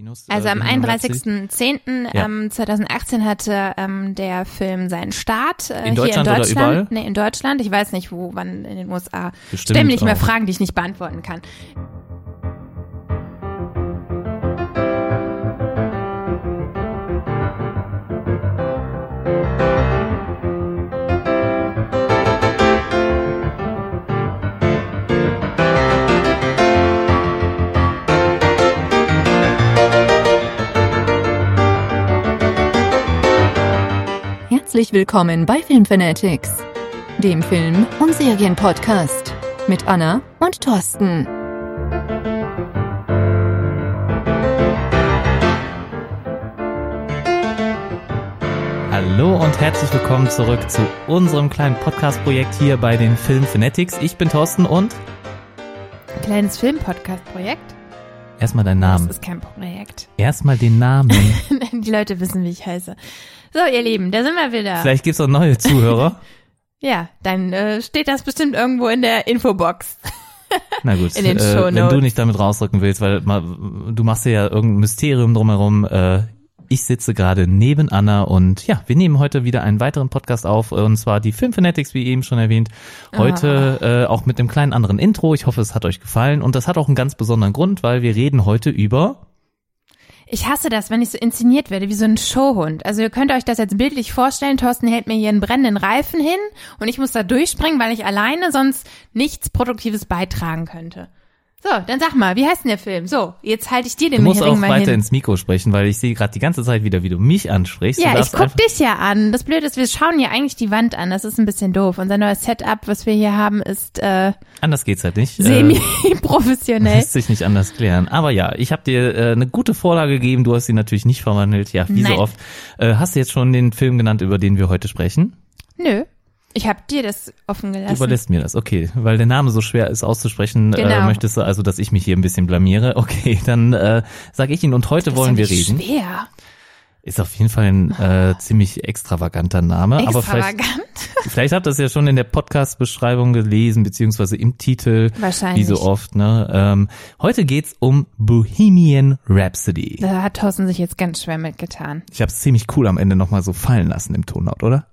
Kinos. Also äh, am Bohemian Rhapsody. 31.10.2018 Ja. ähm, 2018 hatte ähm, der Film seinen Start äh, In Deutschland hier oder in überall? Deutschland. Nee, in Deutschland. Ich weiß nicht, wo, wann in den USA. Bestimmt Stell nicht mehr. Fragen, die ich nicht beantworten kann. Herzlich willkommen bei Filmfanatics, dem Film- und Serienpodcast mit Anna und Thorsten. Hallo und herzlich willkommen zurück zu unserem kleinen Podcast-Projekt hier bei den Film Fanatics. Ich bin Thorsten und Kleines Film-Podcast-Projekt. erstmal deinen Das Namen. ist kein Projekt. Erstmal den Namen. die Leute wissen, wie ich heiße. So, ihr Lieben, da sind wir wieder. Vielleicht gibt's auch neue Zuhörer. Ja, dann äh, steht das bestimmt irgendwo in der Infobox. Na gut, In den äh, wenn du nicht damit rausrücken willst, weil ma, du machst dir ja irgendein Mysterium drumherum. Äh, ich sitze gerade neben Anna und ja, wir nehmen heute wieder einen weiteren Podcast auf und zwar die Film Fanatics, wie eben schon erwähnt. Heute äh, auch mit einem kleinen anderen Intro. Ich hoffe, es hat euch gefallen und das hat auch einen ganz besonderen Grund, weil wir reden heute über Ich hasse das, wenn ich so inszeniert werde, wie so ein Showhund. Also ihr könnt euch das jetzt bildlich vorstellen. Thorsten hält mir hier einen brennenden Reifen hin und ich muss da durchspringen, weil ich alleine sonst nichts Produktives beitragen könnte. So, dann sag mal, wie heißt denn der Film? So, jetzt halte ich dir Du den musst Ring auch weiter hin. ins Mikro sprechen, weil ich sehe gerade die ganze Zeit wieder, wie du mich ansprichst. Du Ja, ich guck dich ja an. Das Blöde ist, wir schauen hier eigentlich die Wand an. Das ist ein bisschen doof. Unser neues Setup, was wir hier haben, ist äh, Anders geht's halt nicht. Äh, semi-professionell. Lässt sich nicht anders klären. Aber ja, ich habe dir äh, eine gute Vorlage gegeben. Du hast sie natürlich nicht verwandelt. Ja, wie Nein. so oft. Äh, hast du jetzt schon den Film genannt, über den wir heute sprechen? Nö, ich habe dir das offen Du gelassen. überlässt mir das. Okay, weil der Name so schwer ist auszusprechen, äh, Genau. möchtest du also, dass ich mich hier ein bisschen blamiere. Okay, dann äh, sage ich ihn. Und heute wollen wir ist ja nicht reden. Schwer. Ist auf jeden Fall ein äh, ziemlich extravaganter Name. Aber vielleicht, Extravagant. vielleicht habt ihr es ja schon in der Podcast-Beschreibung gelesen, beziehungsweise im Titel. Wahrscheinlich. Wie so oft, ne? Ähm, heute geht's um Bohemian Rhapsody. Da hat Thorsten sich jetzt ganz schwer mitgetan. Ich habe es ziemlich cool am Ende nochmal so fallen lassen im Tonlaut, oder?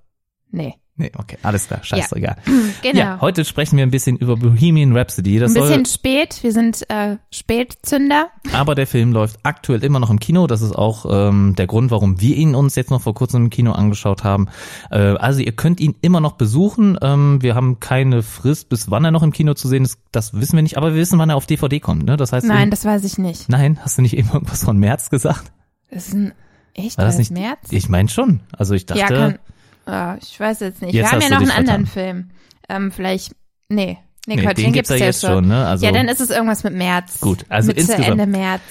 Nee. Nee, okay, alles klar, scheißegal. Genau. Ja, heute sprechen wir ein bisschen über Bohemian Rhapsody. Das Ein bisschen spät. Wir sind äh, Spätzünder. aber der Film läuft aktuell immer noch im Kino. Das ist auch ähm, der Grund, warum wir ihn uns jetzt noch vor kurzem im Kino angeschaut haben. Äh, also ihr könnt ihn immer noch besuchen. Ähm, wir haben keine Frist, bis wann er noch im Kino zu sehen ist. Das wissen wir nicht, aber wir wissen, wann er auf DVD kommt. Ne? Das heißt, Nein, das weiß ich nicht. nein, hast du nicht eben irgendwas von März gesagt? Das ist ein echt War das nicht? März? Ich meine schon. Also ich dachte. ja, kann. Ah, ich weiß jetzt nicht. Jetzt Wir haben ja noch einen dich anderen vertan. Film. Ähm, vielleicht. Nee. Nee, Nee, Quatsch, den den gibt's gibt's ja jetzt schon, ne? Also- ja, dann ist es irgendwas mit März. Gut, also Mitte, insgesamt- Ende März.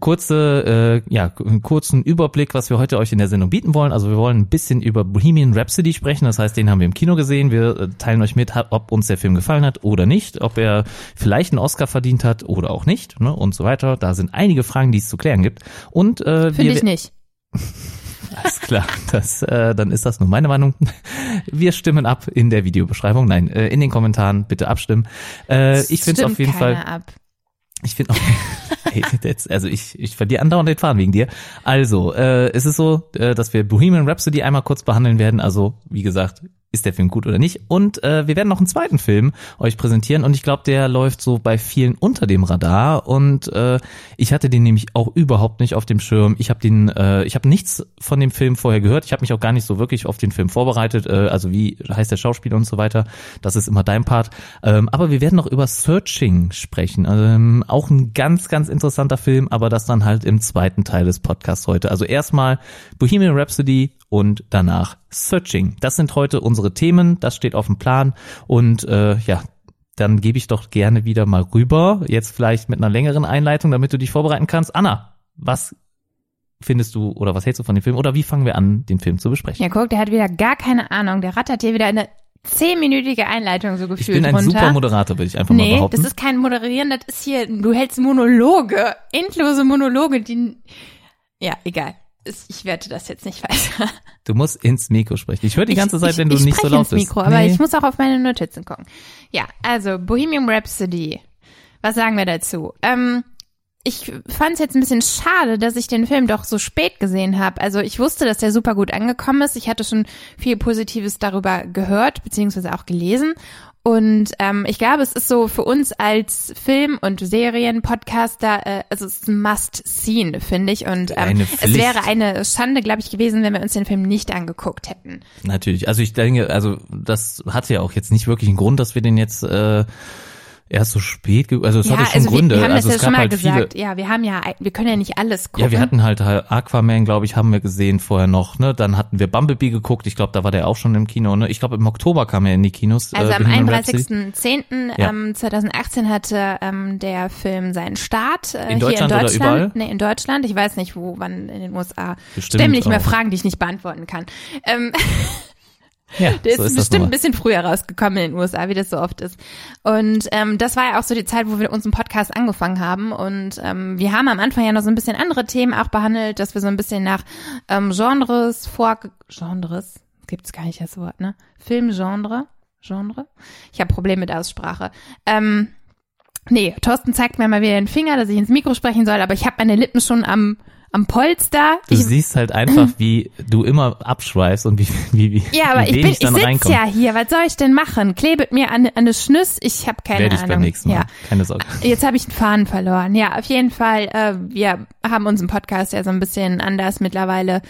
kurze, äh, ja, einen kurzen Überblick, was wir heute euch in der Sendung bieten wollen. Also wir wollen ein bisschen über Bohemian Rhapsody sprechen. Das heißt, den haben wir im Kino gesehen. Wir äh, teilen euch mit, ob uns der Film gefallen hat oder nicht, ob er vielleicht einen Oscar verdient hat oder auch nicht, ne, und so weiter. Da sind einige Fragen, die es zu klären gibt. Und äh, Finde ich nicht. alles klar, das, äh, dann ist das nur meine Meinung. Wir stimmen ab in der Videobeschreibung. Nein, äh, in den Kommentaren bitte abstimmen. Äh, ich finde es auf jeden Fall. Ab. Ich finde auch, hey, jetzt, also ich, ich verliere andauernd den Faden wegen dir. Also, äh, es ist so, äh, dass wir Bohemian Rhapsody einmal kurz behandeln werden. Also, wie gesagt, ist der Film gut oder nicht? Und äh, wir werden noch einen zweiten Film euch präsentieren und ich glaube, der läuft so bei vielen unter dem Radar und äh, ich hatte den nämlich auch überhaupt nicht auf dem Schirm. Ich habe den, äh, ich habe nichts von dem Film vorher gehört. Ich habe mich auch gar nicht so wirklich auf den Film vorbereitet. Äh, also wie heißt der Schauspieler und so weiter. Das ist immer dein Part. Ähm, aber wir werden noch über Searching sprechen. Ähm, auch ein ganz, ganz interessanter Film, aber das dann halt im zweiten Teil des Podcasts heute. Also erstmal Bohemian Rhapsody und danach Searching. Das sind heute unsere Themen. Das steht auf dem Plan und äh, ja. Dann gebe ich doch gerne wieder mal rüber, jetzt vielleicht mit einer längeren Einleitung, damit du dich vorbereiten kannst. Anna, was findest du oder was hältst du von dem Film oder wie fangen wir an, den Film zu besprechen? Ja, guck, der hat wieder gar keine Ahnung. Der rattert hier wieder eine zehnminütige Einleitung so gefühlt Ich bin ein runter. super Moderator, würde ich einfach mal Nee, behaupten. das ist kein Moderieren, das ist hier, du hältst Monologe, endlose Monologe, die, ja, egal. Ich werte das jetzt nicht weiter. du musst ins Mikro sprechen. Ich höre die ganze ich, Zeit, ich, wenn du ich nicht so spreche laut ins bist. Mikro, aber Nee. ich muss auch auf meine Notizen gucken. Ja, also Bohemian Rhapsody. Was sagen wir dazu? Ähm, ich fand es jetzt ein bisschen schade, dass ich den Film doch so spät gesehen habe. Also ich wusste, dass der super gut angekommen ist. Ich hatte schon viel Positives darüber gehört, beziehungsweise auch gelesen. Und ähm, ich glaube, es ist so für uns als Film- und Serien-Podcaster, äh, also es ist ein Must-Seen, finde ich. Und ähm, es wäre eine Schande, glaube ich, gewesen, wenn wir uns den Film nicht angeguckt hätten. Natürlich. Also ich denke, also das hat ja auch jetzt nicht wirklich einen Grund, dass wir den jetzt äh, erst so spät, also es ja, hatte schon also Gründe. Wir, wir haben also das es ja schon mal halt gesagt. viele. Ja, wir haben ja, wir können ja nicht alles gucken. Ja, wir hatten halt Aquaman, glaube ich, haben wir gesehen vorher noch. Ne, dann hatten wir Bumblebee geguckt. Ich glaube, da war der auch schon im Kino. Ne, ich glaube, im Oktober kam er in die Kinos. Also äh, am Bohemian Rhapsody. 31.10. Ja. Ähm, 2018 hatte ähm, der Film seinen Start äh, In Deutschland hier oder in überall? Deutschland. Nee, in Deutschland. Ich weiß nicht, wo, wann in den USA. Bestimmt Stell mir nicht mehr. Fragen, die ich nicht beantworten kann. Ähm, Ja, der so ist, bestimmt ein bisschen früher rausgekommen in den USA, wie das so oft ist. Und ähm, das war ja auch so die Zeit, wo wir unseren Podcast angefangen haben. Und ähm, wir haben am Anfang ja noch so ein bisschen andere Themen auch behandelt, dass wir so ein bisschen nach ähm, Genres vor Genres gibt's gar nicht das Wort, ne? Filmgenre, Genre. Ich habe Probleme mit Aussprache. Ähm, nee, Thorsten zeigt mir mal wieder den Finger, dass ich ins Mikro sprechen soll, aber ich habe meine Lippen schon am am Polster. Du Ich, siehst halt einfach, wie du immer abschweifst und wie, wie, wie, ja, aber wie ich bin, ich dann sitze ja hier. Was soll ich denn machen? Klebet mir an, an eine Schnüss? Ich habe keine Werde ich Ahnung. beim nächsten Mal. Ja. Keine Sorge. Jetzt habe ich den Faden verloren. Ja, auf jeden Fall. Äh, wir haben unseren Podcast ja so ein bisschen anders mittlerweile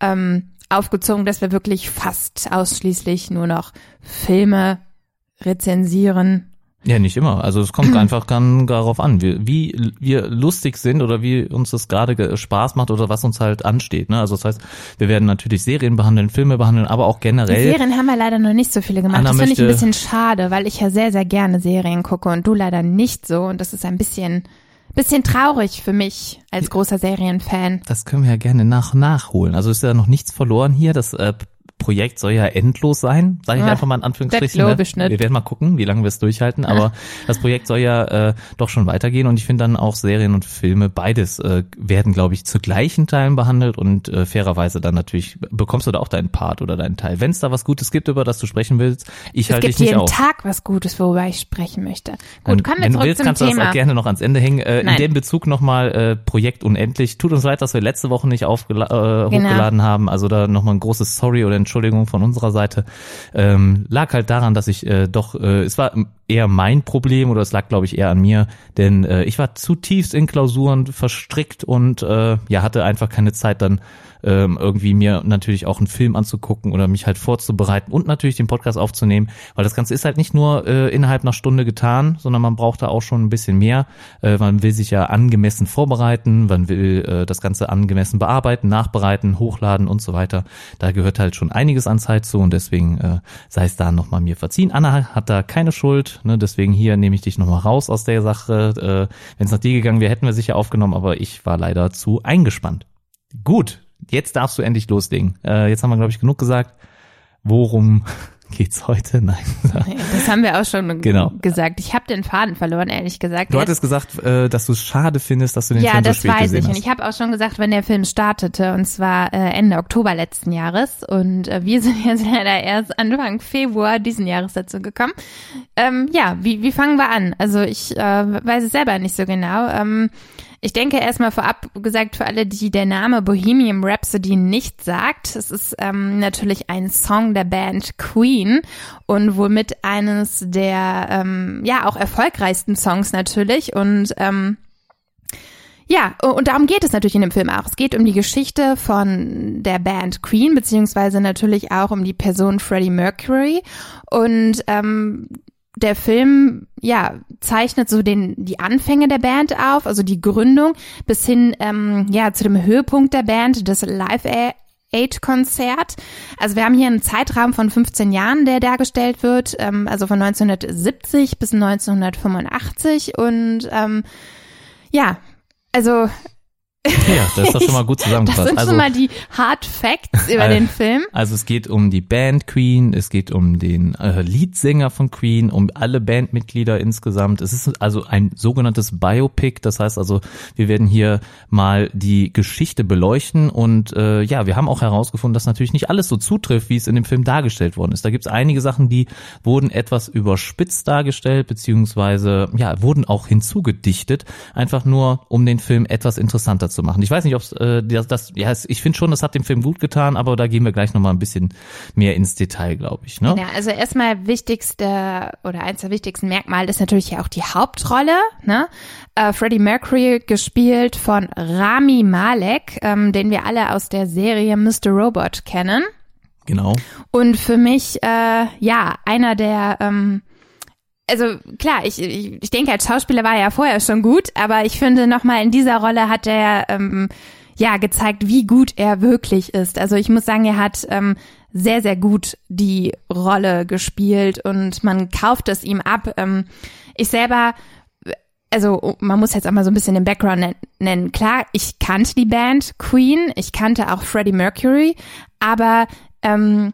ähm, aufgezogen, dass wir wirklich fast ausschließlich nur noch Filme rezensieren. Ja, nicht immer. Also es kommt einfach dann darauf an, wie, wie wir lustig sind oder wie uns das gerade ge- Spaß macht oder was uns halt ansteht. Ne? Also das heißt, wir werden natürlich Serien behandeln, Filme behandeln, aber auch Die generell. Serien haben wir leider noch nicht so viele gemacht. Anna das finde ich ein bisschen schade, weil ich ja sehr, sehr gerne Serien gucke und du leider nicht so. Und das ist ein bisschen, bisschen traurig für mich als großer Serienfan. Das können wir ja gerne nach nachholen. Also ist ja noch nichts verloren hier. Das äh, Projekt soll ja endlos sein, sage ich Ja, einfach mal in Anführungsstrichen. Ne? Wir werden mal gucken, wie lange wir es durchhalten. Aber das Projekt soll ja äh, doch schon weitergehen und ich finde dann auch Serien und Filme beides äh, werden, glaube ich, zu gleichen Teilen behandelt und äh, fairerweise dann natürlich bekommst du da auch deinen Part oder deinen Teil. Wenn es da was Gutes gibt, über das du sprechen willst, ich Es halte gibt dich nicht jeden auf. Tag was Gutes, worüber ich sprechen möchte. Gut, kommen wir wenn du willst, kannst du das Thema. auch gerne noch ans Ende hängen. Äh, in dem Bezug nochmal äh, Projekt Unendlich. Tut uns leid, dass wir letzte Woche nicht aufgela äh, Genau. hochgeladen haben. Also da nochmal ein großes Sorry oder Entschuldigung von unserer Seite. Ähm, lag halt daran, dass ich äh, doch, äh, es war eher mein Problem oder es lag, glaube ich, eher an mir, denn äh, ich war zutiefst in Klausuren verstrickt und äh, ja, hatte einfach keine Zeit dann ähm, irgendwie mir natürlich auch einen Film anzugucken oder mich halt vorzubereiten und natürlich den Podcast aufzunehmen, weil das Ganze ist halt nicht nur äh, innerhalb einer Stunde getan, sondern man braucht da auch schon ein bisschen mehr. Äh, man will sich ja angemessen vorbereiten, man will äh, das Ganze angemessen bearbeiten, nachbereiten, hochladen und so weiter. Da gehört halt schon einiges an Zeit zu und deswegen äh, sei es da nochmal mir verziehen. Anna hat da keine Schuld, ne? deswegen hier nehme ich dich nochmal raus aus der Sache. Äh, Wenn es nach dir gegangen wäre, hätten wir sicher aufgenommen, aber ich war leider zu eingespannt. Gut, jetzt darfst du endlich loslegen. Äh, jetzt haben wir, glaube ich, genug gesagt. Worum geht's heute? Nein. Das haben wir auch schon Genau. gesagt. Ich habe den Faden verloren, ehrlich gesagt. Du hattest gesagt, äh, dass du es schade findest, dass du den ja, Film so das spät weiß gesehen ich. Und hast. ich habe auch schon gesagt, wenn der Film startete, und zwar äh, Ende Oktober letzten Jahres. Und äh, wir sind jetzt leider erst Anfang Februar diesen Jahres dazu gekommen. Ähm, ja, wie, wie fangen wir an? Also ich äh, weiß es selber nicht so genau. Ähm, ich denke erstmal vorab gesagt für alle, die der Name Bohemian Rhapsody nicht sagt. Es ist ähm, natürlich ein Song der Band Queen und womit eines der ähm, ja auch erfolgreichsten Songs natürlich und ähm, ja, und darum geht es natürlich in dem Film auch. Es geht um die Geschichte von der Band Queen, beziehungsweise natürlich auch um die Person Freddie Mercury. Und ähm, der Film, ja, zeichnet so den, die Anfänge der Band auf, also die Gründung, bis hin, ähm, ja, zu dem Höhepunkt der Band, das Live Aid Konzert. Also wir haben hier einen Zeitrahmen von 15 Jahren, der dargestellt wird, ähm, also von 1970 bis 1985 und ähm, ja, also Ja, das ist doch schon mal gut Das zusammengefasst. sind also, schon mal die Hard Facts über den Film. Also es geht um die Band Queen, es geht um den äh, Leadsänger von Queen, um alle Bandmitglieder insgesamt. Es ist also ein sogenanntes Biopic, das heißt also, wir werden hier mal die Geschichte beleuchten und äh, ja, wir haben auch herausgefunden, dass natürlich nicht alles so zutrifft, wie es in dem Film dargestellt worden ist. Da gibt es einige Sachen, die wurden etwas überspitzt dargestellt, beziehungsweise ja, wurden auch hinzugedichtet, einfach nur um den Film etwas interessanter zu machen. Ich weiß nicht, ob äh, das, das, ja, ich finde schon, das hat dem Film gut getan, aber da gehen wir gleich nochmal ein bisschen mehr ins Detail, glaube ich. Ne? Ja, also erstmal wichtigste oder eins der wichtigsten Merkmale ist natürlich ja auch die Hauptrolle. Ne? Äh, Freddie Mercury gespielt von Rami Malek, ähm, den wir alle aus der Serie Mr. Robot kennen. Genau. Und für mich, äh, ja, einer der, ähm, also klar, ich, ich, ich denke, als Schauspieler war er ja vorher schon gut, aber ich finde nochmal in dieser Rolle hat er ähm, ja gezeigt, wie gut er wirklich ist. Also ich muss sagen, er hat ähm, sehr, sehr gut die Rolle gespielt und man kauft es ihm ab. Ähm, ich selber also man muss jetzt auch mal so ein bisschen den Background nen- nennen. Klar, ich kannte die Band Queen, ich kannte auch Freddie Mercury, aber ähm,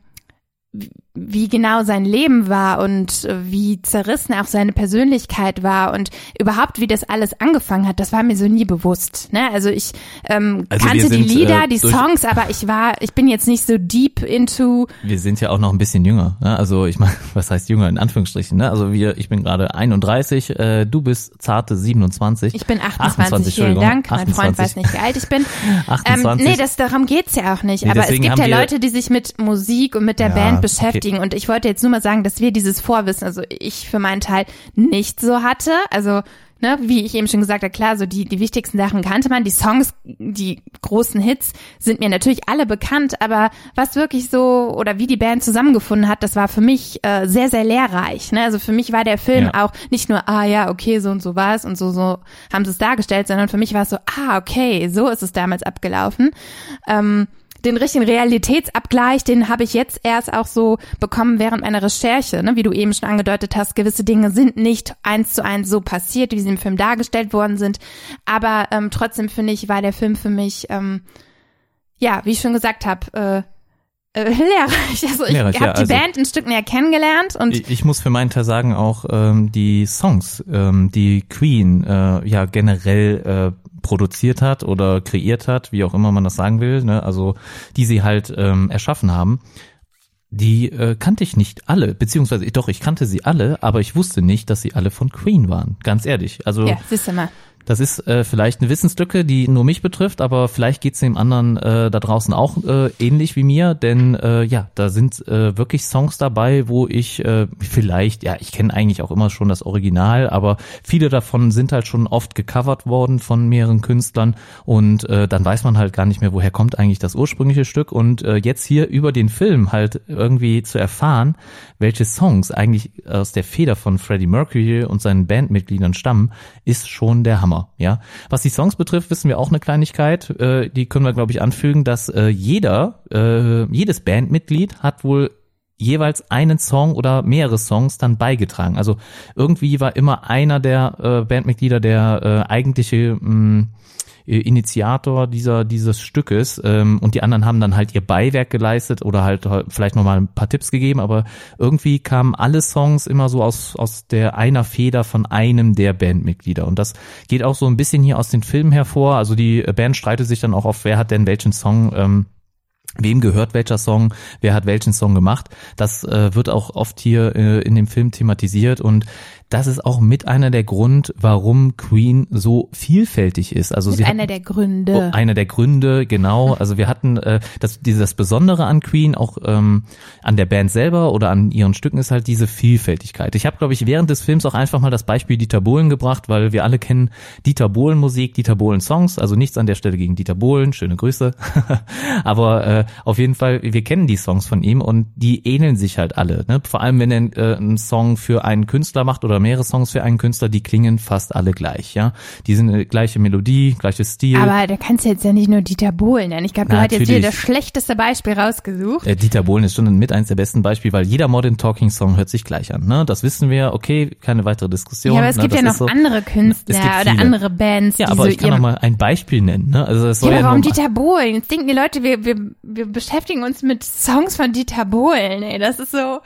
wie genau sein Leben war und äh, wie zerrissen auch seine Persönlichkeit war und überhaupt wie das alles angefangen hat, das war mir so nie bewusst. Ne? Also ich ähm, Also kannte die sind, Lieder, äh, die Songs, aber ich war, ich bin jetzt nicht so deep into Wir sind ja auch noch ein bisschen jünger. Ne? Also ich meine, was heißt jünger in Anführungsstrichen? Ne? Also wir, ich bin gerade 31, äh, du bist zarte 27. Ich bin 28, 28, vielen. Dank. Mein Freund 28. weiß nicht, wie alt ich bin. 28. Ähm, nee, das, darum geht's ja auch nicht. Nee, Aber es gibt ja Leute, die sich mit Musik und mit der Ja, Band okay. Beschäftigen. Und ich wollte jetzt nur mal sagen, dass wir dieses Vorwissen, also ich für meinen Teil nicht so hatte. Also, ne, wie ich eben schon gesagt habe, klar, so die, die wichtigsten Sachen kannte man. Die Songs, die großen Hits sind mir natürlich alle bekannt. Aber was wirklich so oder wie die Band zusammengefunden hat, das war für mich äh, sehr, sehr lehrreich. Ne? Also für mich war der Film Ja. auch nicht nur, ah ja, okay, so und so war es und so, so haben sie es dargestellt, sondern für mich war es so, ah, okay, so ist es damals abgelaufen. Ähm, den richtigen Realitätsabgleich, den habe ich jetzt erst auch so bekommen während meiner Recherche, ne? wie du eben schon angedeutet hast. Gewisse Dinge sind nicht eins zu eins so passiert, wie sie im Film dargestellt worden sind. Aber ähm, trotzdem finde ich, war der Film für mich, ähm, ja, wie ich schon gesagt habe, äh, äh, lehrreich. Also ich habe ja, die also- Band ein Stück näher kennengelernt und Ich, ich muss für meinen Teil sagen, auch ähm, die Songs, ähm, die Queen äh, ja generell äh, produziert hat oder kreiert hat, wie auch immer man das sagen will, ne? also die sie halt ähm, erschaffen haben, die äh, kannte ich nicht alle, beziehungsweise doch, ich kannte sie alle, aber ich wusste nicht, dass sie alle von Queen waren, ganz ehrlich. Also ja, siehst du mal. Das ist äh, vielleicht eine Wissenslücke, die nur mich betrifft, aber vielleicht geht's dem anderen äh, da draußen auch äh, ähnlich wie mir, denn äh, ja, da sind äh, wirklich Songs dabei, wo ich äh, vielleicht, ja, ich kenne eigentlich auch immer schon das Original, aber viele davon sind halt schon oft gecovert worden von mehreren Künstlern und äh, dann weiß man halt gar nicht mehr, woher kommt eigentlich das ursprüngliche Stück und äh, jetzt hier über den Film halt irgendwie zu erfahren, welche Songs eigentlich aus der Feder von Freddie Mercury und seinen Bandmitgliedern stammen, ist schon der Hammer, ja. Was die Songs betrifft, wissen wir auch eine Kleinigkeit, äh, die können wir glaube ich anfügen, dass äh, jeder, äh, jedes Bandmitglied hat wohl jeweils einen Song oder mehrere Songs dann beigetragen. Also irgendwie war immer einer der äh, Bandmitglieder der äh, eigentliche mh, Initiator dieser dieses Stückes ähm, und die anderen haben dann halt ihr Beiwerk geleistet oder halt äh, vielleicht noch mal ein paar Tipps gegeben, aber irgendwie kamen alle Songs immer so aus aus der einer Feder von einem der Bandmitglieder und das geht auch so ein bisschen hier aus den Filmen hervor. Also die Band streitet sich dann auch oft, wer hat denn welchen Song ähm, Wem gehört welcher Song? Wer hat welchen Song gemacht? Das äh, wird auch oft hier äh, in dem Film thematisiert und das ist auch mit einer der Grund, warum Queen so vielfältig ist. Also Mit sie einer hat, der Gründe. Oh, einer der Gründe, genau. Also wir hatten äh, das, dieses Besondere an Queen, auch ähm, an der Band selber oder an ihren Stücken ist halt diese Vielfältigkeit. Ich habe, glaube ich, während des Films auch einfach mal das Beispiel Dieter Bohlen gebracht, weil wir alle kennen Dieter Bohlen Musik, Dieter Bohlen Songs. Also nichts an der Stelle gegen Dieter Bohlen, schöne Grüße. Aber äh, auf jeden Fall, wir kennen die Songs von ihm und die ähneln sich halt alle. Ne? Vor allem, wenn er äh, einen Song für einen Künstler macht oder oder mehrere Songs für einen Künstler, die klingen fast alle gleich, ja. Die sind eine gleiche Melodie, gleiches Stil. Aber da kannst du jetzt ja nicht nur Dieter Bohlen nennen. Ich glaube, du hast jetzt hier das schlechteste Beispiel rausgesucht. Äh, Dieter Bohlen ist schon mit eins der besten Beispiele, weil jeder Modern Talking Song hört sich gleich an. Ne? Das wissen wir, okay, keine weitere Diskussion. Ja, aber es ne? gibt das ja noch so. andere Künstler oder andere Bands, Ja, aber so ich kann noch mal ein Beispiel nennen. Ne? Also es soll Ja, ja, aber warum Dieter Bohlen? Jetzt denken die Leute, wir, wir, wir beschäftigen uns mit Songs von Dieter Bohlen. Ey, das ist so.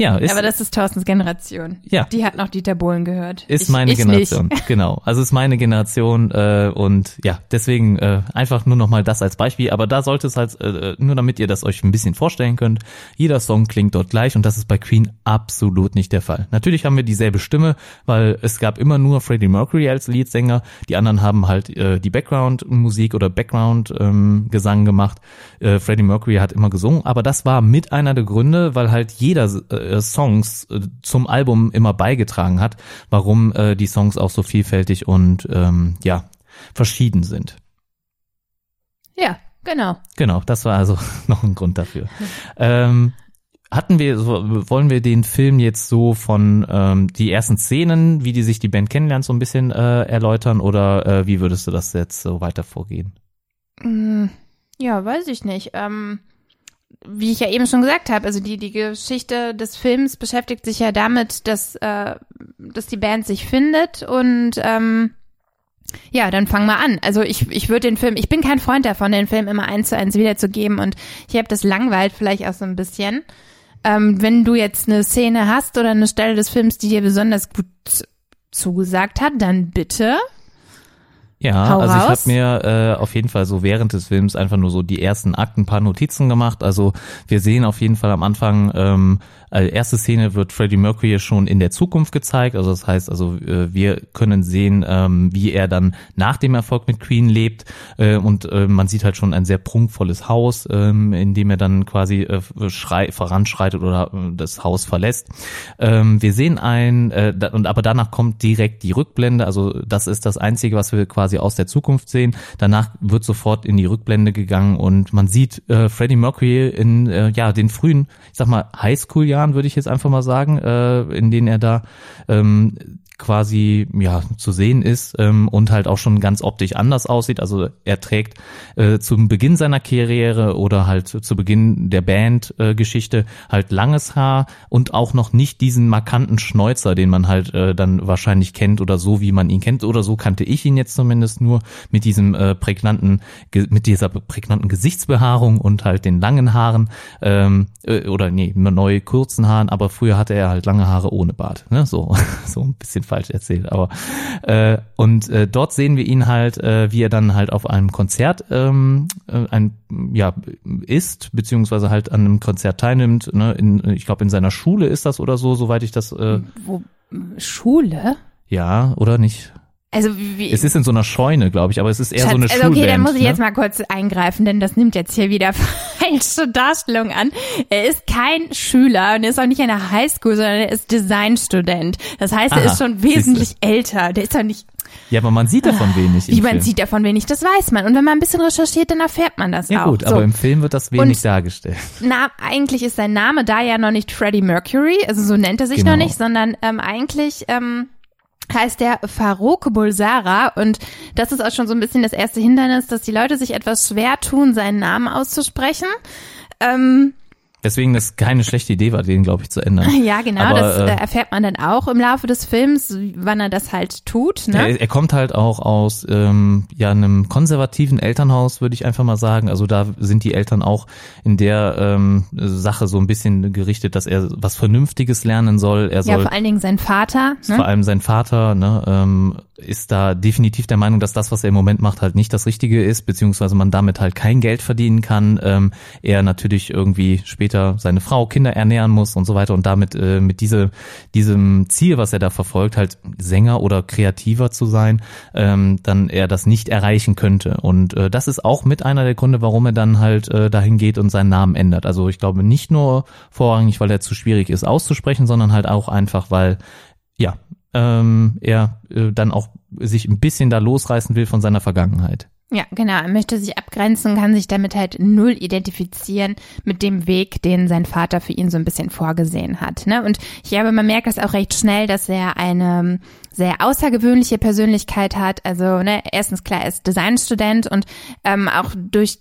Ja, ist, aber das ist Thorstens Generation. Ja. Die hat noch Dieter Bohlen gehört. ist ich, meine ich Generation. Nicht. Genau. Also ist meine Generation äh, und ja, deswegen äh, einfach nur noch mal das als Beispiel. Aber da sollte es halt, äh, nur damit ihr das euch ein bisschen vorstellen könnt, jeder Song klingt dort gleich und das ist bei Queen absolut nicht der Fall. Natürlich haben wir dieselbe Stimme, weil es gab immer nur Freddie Mercury als Leadsänger. Die anderen haben halt äh, die Background-Musik oder Background-Gesang gemacht. Äh, Freddie Mercury hat immer gesungen, aber das war mit einer der Gründe, weil halt jeder äh, Songs äh, zum Album immer beigetragen hat, warum äh, die Songs auch so vielfältig und ähm, ja verschieden sind. Ja, genau. Genau, das war also noch ein Grund dafür. Ähm, hatten wir, so, wollen wir den Film jetzt so von ähm, die ersten Szenen, wie die sich die Band kennenlernt, so ein bisschen äh, erläutern oder äh, wie würdest du das jetzt so weiter vorgehen? Mm, Ja, weiß ich nicht. Ähm, wie ich ja eben schon gesagt habe, also die, die Geschichte des Films beschäftigt sich ja damit, dass, äh, dass die Band sich findet und ähm, ja, dann fang mal an. Also ich, ich würde den Film, ich bin kein Freund davon, den Film immer eins zu eins wiederzugeben und ich habe das langweilt vielleicht auch so ein bisschen. Ähm, wenn du jetzt eine Szene hast oder eine Stelle des Films, die dir besonders gut zugesagt hat, dann bitte. Ja, Hau also ich habe raus. mir äh, auf jeden Fall so während des Films einfach nur so die ersten Akten, ein paar Notizen gemacht. Also wir sehen auf jeden Fall am Anfang, ähm, äh, erste Szene wird Freddie Mercury schon in der Zukunft gezeigt. Also das heißt, also äh, wir können sehen, ähm, wie er dann nach dem Erfolg mit Queen lebt. Äh, und äh, man sieht halt schon ein sehr prunkvolles Haus, ähm, in dem er dann quasi schrei voranschreitet oder das Haus verlässt. Ähm, wir sehen ein, und aber danach kommt direkt die Rückblende. Also das ist das Einzige, was wir quasi aus der Zukunft sehen. Danach wird sofort in die Rückblende gegangen und man sieht Freddie Mercury in ja den frühen, ich sag mal Highschool-Jahren würde ich jetzt einfach mal sagen, äh, in denen er da ähm, quasi ja zu sehen ist ähm, und halt auch schon ganz optisch anders aussieht. Also er trägt äh, zum Beginn seiner Karriere oder halt zu Beginn der Bandgeschichte äh, halt langes Haar und auch noch nicht diesen markanten Schnäuzer, den man halt äh, dann wahrscheinlich kennt oder so wie man ihn kennt. Oder so kannte ich ihn jetzt zumindest nur mit diesem äh, prägnanten mit dieser prägnanten Gesichtsbehaarung und halt den langen Haaren ähm, äh, oder nee neu kurzen Haaren, aber früher hatte er halt lange Haare ohne Bart, ne? So so ein bisschen falsch erzählt, aber äh, und äh, dort sehen wir ihn halt, äh, wie er dann halt auf einem Konzert ähm, äh, ein ja ist beziehungsweise halt an einem Konzert teilnimmt. Ne? In, ich glaube in seiner Schule ist das oder so, soweit ich das äh, Wo, Schule? ja oder nicht. Also wie, Es ist in so einer Scheune, glaube ich, aber es ist eher Schatz, so eine also okay, dann muss ich ne? jetzt mal kurz eingreifen, denn das nimmt jetzt hier wieder falsche Darstellung an. Er ist kein Schüler und er ist auch nicht an der Highschool, sondern er ist Designstudent. Das heißt, er Aha, ist schon wesentlich älter. Der ist doch nicht, Ja, aber man sieht davon wenig. wie man Film. sieht davon wenig, das weiß man. Und wenn man ein bisschen recherchiert, dann erfährt man das Ja auch. gut, so. aber im Film wird das wenig Und- dargestellt. Na, eigentlich ist sein Name da ja noch nicht Freddie Mercury, also so nennt er sich Genau. noch nicht, sondern ähm, eigentlich ähm, heißt der Farouk Bulsara und das ist auch schon so ein bisschen das erste Hindernis, dass die Leute sich etwas schwer tun, seinen Namen auszusprechen. Ähm, Deswegen das keine schlechte Idee war, den glaube ich zu ändern. ja, genau, Aber, das äh, äh, erfährt man dann auch im Laufe des Films, wann er das halt tut. Ne? Er, er kommt halt auch aus ähm, ja einem konservativen Elternhaus, würde ich einfach mal sagen. Also da sind die Eltern auch in der ähm, Sache so ein bisschen gerichtet, dass er was Vernünftiges lernen soll. Er ja, soll vor allen Dingen sein Vater. vor Ne? allem sein Vater ne, ähm, ist da definitiv der Meinung, dass das, was er im Moment macht, halt nicht das Richtige ist, beziehungsweise man damit halt kein Geld verdienen kann. Ähm, er natürlich irgendwie später seine Frau, Kinder ernähren muss und so weiter und damit äh, mit diese, diesem Ziel, was er da verfolgt, halt Sänger oder Kreativer zu sein, ähm, dann er das nicht erreichen könnte. Und äh, das ist auch mit einer der Gründe, warum er dann halt äh, dahin geht und seinen Namen ändert. Also ich glaube nicht nur vorrangig, weil er zu schwierig ist auszusprechen, sondern halt auch einfach, weil ja, ähm, er äh, dann auch sich ein bisschen da losreißen will von seiner Vergangenheit. Ja, genau. Er möchte sich abgrenzen, kann sich damit halt null identifizieren mit dem Weg, den sein Vater für ihn so ein bisschen vorgesehen hat. Ne? Und ich glaube, man merkt das auch recht schnell, dass er eine sehr außergewöhnliche Persönlichkeit hat. Also, ne, erstens klar, er ist Designstudent und ähm, auch durch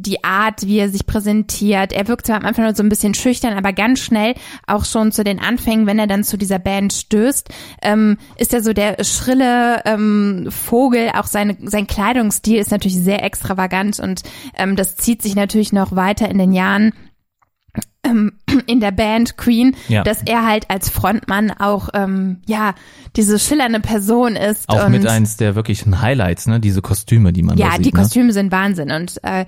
die Art, wie er sich präsentiert. Er wirkt zwar am Anfang nur so ein bisschen schüchtern, aber ganz schnell auch schon zu den Anfängen, wenn er dann zu dieser Band stößt, ähm, ist er so der schrille ähm, Vogel. Auch seine, sein Kleidungsstil ist natürlich sehr extravagant und ähm, das zieht sich natürlich noch weiter in den Jahren in der Band Queen, Ja. dass er halt als Frontmann auch ähm, ja diese schillernde Person ist Auch mit eins der wirklichen Highlights, ne? Diese Kostüme, die man da ja, sieht. die ne? Kostüme sind Wahnsinn und äh,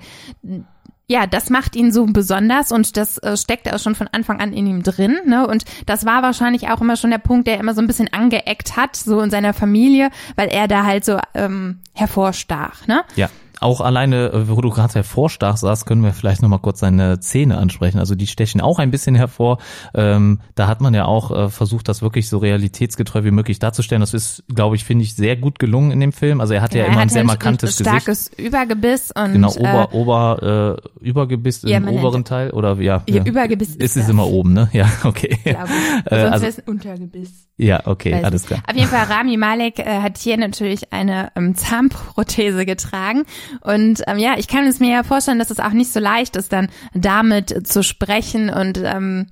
ja, das macht ihn so besonders und das äh, steckt auch schon von Anfang an in ihm drin. Ne? Und das war wahrscheinlich auch immer schon der Punkt, der immer so ein bisschen angeeckt hat, so in seiner Familie, weil er da halt so ähm, hervorstach. Ne? Ja, auch alleine, äh, wo du gerade hervorstach saß, können wir vielleicht nochmal kurz seine Zähne ansprechen. Also die stechen auch ein bisschen hervor. Ähm, da hat man ja auch äh, versucht, das wirklich so realitätsgetreu wie möglich darzustellen. Das ist, glaube ich, finde ich, sehr gut gelungen in dem Film. Also er hat ja, er immer ein sehr halt markantes ein Gesicht. starkes Übergebiss und Genau, äh, Ober, Ober, äh, Übergebiss Ja, im oberen Teil oder ja. Ja, Übergebiss ist ist es immer oben, ne? Ja, okay. glaube ich. Äh, Sonst also- wäre es ein Untergebiss. Ja, okay, Weiß alles klar. Auf jeden Fall, Rami Malek äh, hat hier natürlich eine ähm, Zahnprothese getragen. Und ähm, ja, ich kann es mir ja vorstellen, dass es auch nicht so leicht ist, dann damit zu sprechen. Und ähm,